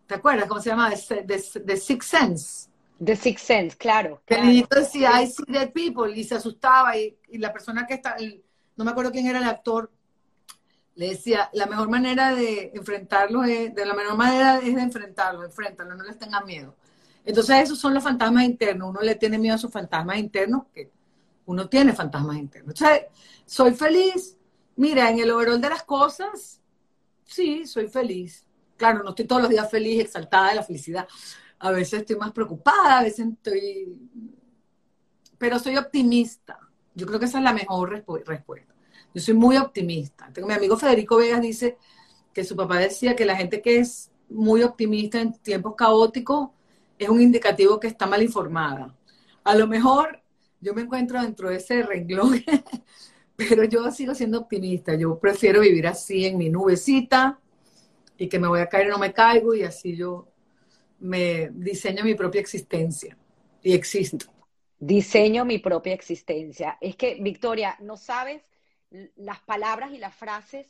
¿Te acuerdas cómo se llama? The, Sixth Sense. The Sixth Sense, claro. El niñito decía, I see dead people, y se asustaba, y, y la persona que está, no me acuerdo quién era el actor, le decía, la mejor manera de enfrentarlo es, de la mejor manera es de enfrentarlo, enfréntalo, no les tengan miedo. Entonces esos son los fantasmas internos, uno le tiene miedo a sus fantasmas internos, que uno tiene fantasmas internos. Entonces, soy feliz, mira, en el overall de las cosas, sí, soy feliz. Claro, no estoy todos los días feliz, exaltada de la felicidad. A veces estoy más preocupada, a veces estoy... Pero soy optimista. Yo creo que esa es la mejor respuesta. Yo soy muy optimista. Mi amigo Federico Vegas dice que su papá decía que la gente que es muy optimista en tiempos caóticos es un indicativo que está mal informada. A lo mejor yo me encuentro dentro de ese renglón, *laughs* pero yo sigo siendo optimista. Yo prefiero vivir así en mi nubecita y que me voy a caer y no me caigo y así yo me diseño mi propia existencia y existo. Diseño mi propia existencia. Es que, Victoria, no sabes las palabras y las frases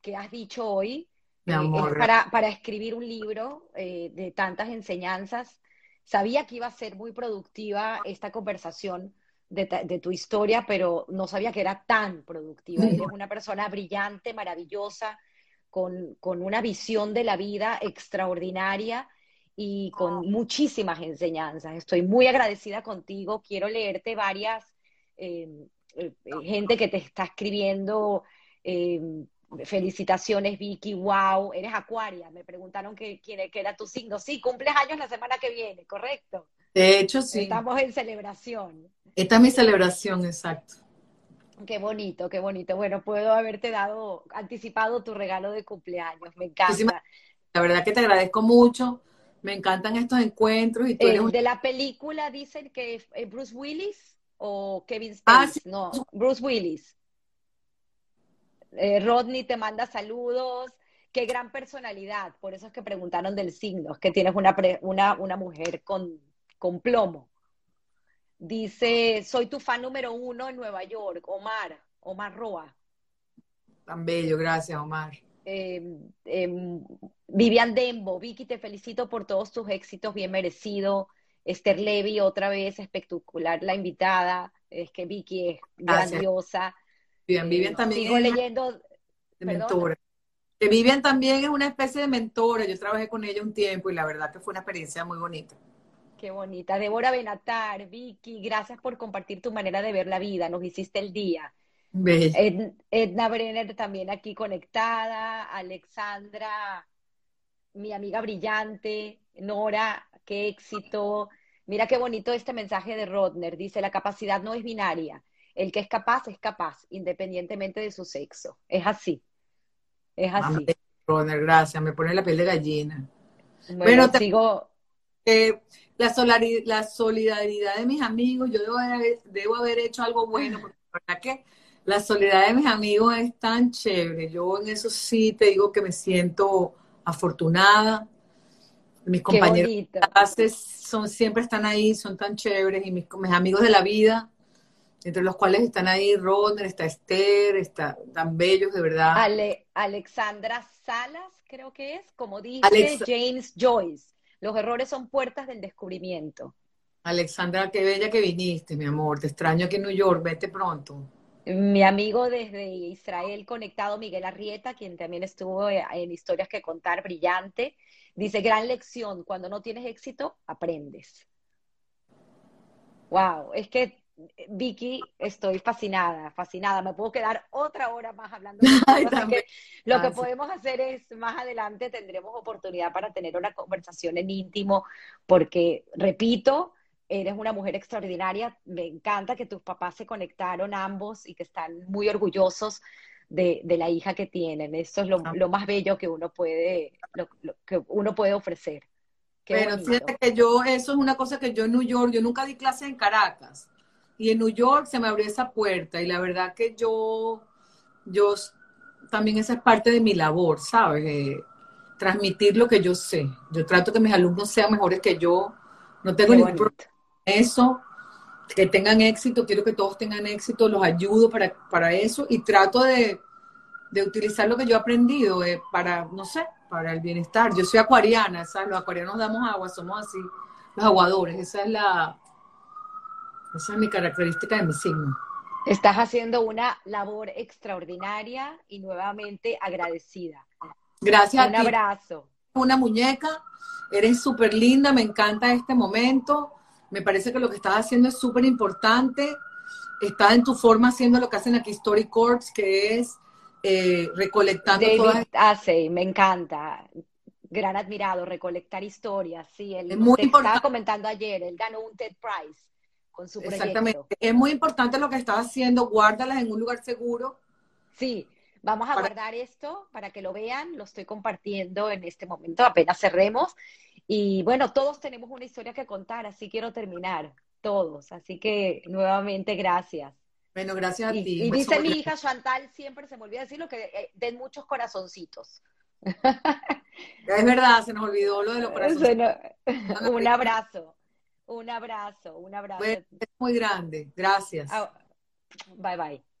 que has dicho hoy Mi eh, amor. es para, para escribir un libro eh, de tantas enseñanzas. Sabía que iba a ser muy productiva esta conversación de, tu historia, pero no sabía que era tan productiva. Eres una persona brillante, maravillosa, con, con una visión de la vida extraordinaria y con muchísimas enseñanzas. Estoy muy agradecida contigo. Quiero leerte varias eh, eh, eh, gente que te está escribiendo. eh, felicitaciones, Vicky. Wow, eres Acuaria. Me preguntaron que, era tu signo. Sí, cumples años la semana que viene, correcto. De hecho, sí. Estamos en celebración. Esta es mi celebración, exacto. Qué bonito, qué bonito. Bueno, puedo haberte dado anticipado tu regalo de cumpleaños. Me encanta. Muchísimas- La verdad que te agradezco mucho. Me encantan estos encuentros y tú eres de la película dicen que es eh, Bruce Willis o Kevin Ah, Spacey. No, Bruce Willis. Eh, Rodney te manda saludos. Qué gran personalidad. Por eso es que preguntaron del signo, es que tienes una, pre- una, una mujer con, con plomo. Dice, soy tu fan número uno en Nueva York, Omar, Omar Roa. tan bello. Gracias, Omar. Eh, eh, Vivian Dembo, Vicky, te felicito por todos tus éxitos, bien merecido. Esther Levy, otra vez espectacular la invitada. Es que Vicky es Gracias. grandiosa. Vivian, Eh, Vivian también sigo leyendo. de mentora. Que Vivian también es una especie de mentora. Yo trabajé con ella un tiempo y la verdad que fue una experiencia muy bonita. Qué bonita. Débora Benatar, Vicky, gracias por compartir tu manera de ver la vida. Nos hiciste el día. Ed- Edna Brenner también aquí conectada. Alexandra, mi amiga brillante. Nora, qué éxito. Mira qué bonito este mensaje de Rodner. Dice, la capacidad no es binaria. El que es capaz es capaz, independientemente de su sexo. Es así. Es así. Amén, Roner, gracias. Me pone la piel de gallina. Bueno, Bueno, te- sigo. Eh, la, solari- la solidaridad de mis amigos, yo debo haber, debo haber hecho algo bueno, porque la verdad que la solidaridad de mis amigos es tan chévere. Yo en eso sí te digo que me siento afortunada. Mis compañeros bonito. de clases son, siempre están ahí, son tan chéveres, y mis, mis amigos de la vida, entre los cuales están ahí Rodner, está Esther, está, tan bellos, de verdad. Ale- Alexandra Salas, creo que es, como dice Alex- James Joyce, los errores son puertas del descubrimiento. Alexandra, qué bella que viniste, mi amor. Te extraño aquí en New York, vete pronto. Mi amigo desde Israel conectado, Miguel Arrieta, quien también estuvo en Historias que Contar, brillante, dice, gran lección, cuando no tienes éxito, aprendes. Wow, es que Vicky, estoy fascinada, fascinada. Me puedo quedar otra hora más hablando *laughs* Ay, también. que lo que podemos hacer es, más adelante tendremos oportunidad para tener una conversación en íntimo, porque, repito, eres una mujer extraordinaria. Me encanta que tus papás se conectaron ambos y que están muy orgullosos de, de la hija que tienen. Eso es lo, Ah. lo más bello que uno puede, lo- lo que uno puede ofrecer. Qué Pero bonito. fíjate que yo, eso es una cosa que yo en New York, yo nunca di clases en Caracas. Y en New York se me abrió esa puerta. Y la verdad que yo, yo también esa es parte de mi labor, ¿sabes? Eh, transmitir lo que yo sé. Yo trato que mis alumnos sean mejores que yo. No tengo ningún problema eso. Que tengan éxito, quiero que todos tengan éxito, los ayudo para, para eso. Y trato de, de utilizar lo que yo he aprendido eh, para, no sé, para el bienestar. Yo soy acuariana, ¿sabes? Los acuarianos damos agua, somos así, los aguadores. Esa es la, esa es mi característica de mi signo. Estás haciendo una labor extraordinaria y nuevamente agradecida. Gracias Un a ti. abrazo. Una muñeca, eres súper linda, me encanta este momento. Me parece que lo que estás haciendo es súper importante. Estás en tu forma haciendo lo que hacen aquí Story Corps, que es eh, recolectando todas David Asey, me encanta. Gran admirado, recolectar historias. Sí, él Es muy te estaba importante. comentando ayer, él ganó un TED Prize con su proyecto. Exactamente. Es muy importante lo que estás haciendo. Guárdalas en un lugar seguro. Sí, vamos a Para- guardar esto para que lo vean. Lo estoy compartiendo en este momento, apenas cerremos. Y bueno, todos tenemos una historia que contar, así quiero terminar, todos. Así que nuevamente gracias. Bueno, gracias a ti. y dice mi hija *laughs* Chantal, siempre se me olvida decirlo, que eh, den muchos corazoncitos. Es verdad, se nos olvidó lo de los *laughs* corazones. Bueno, un abrazo, un abrazo, un abrazo. Bueno, es muy grande. Gracias. Bye bye.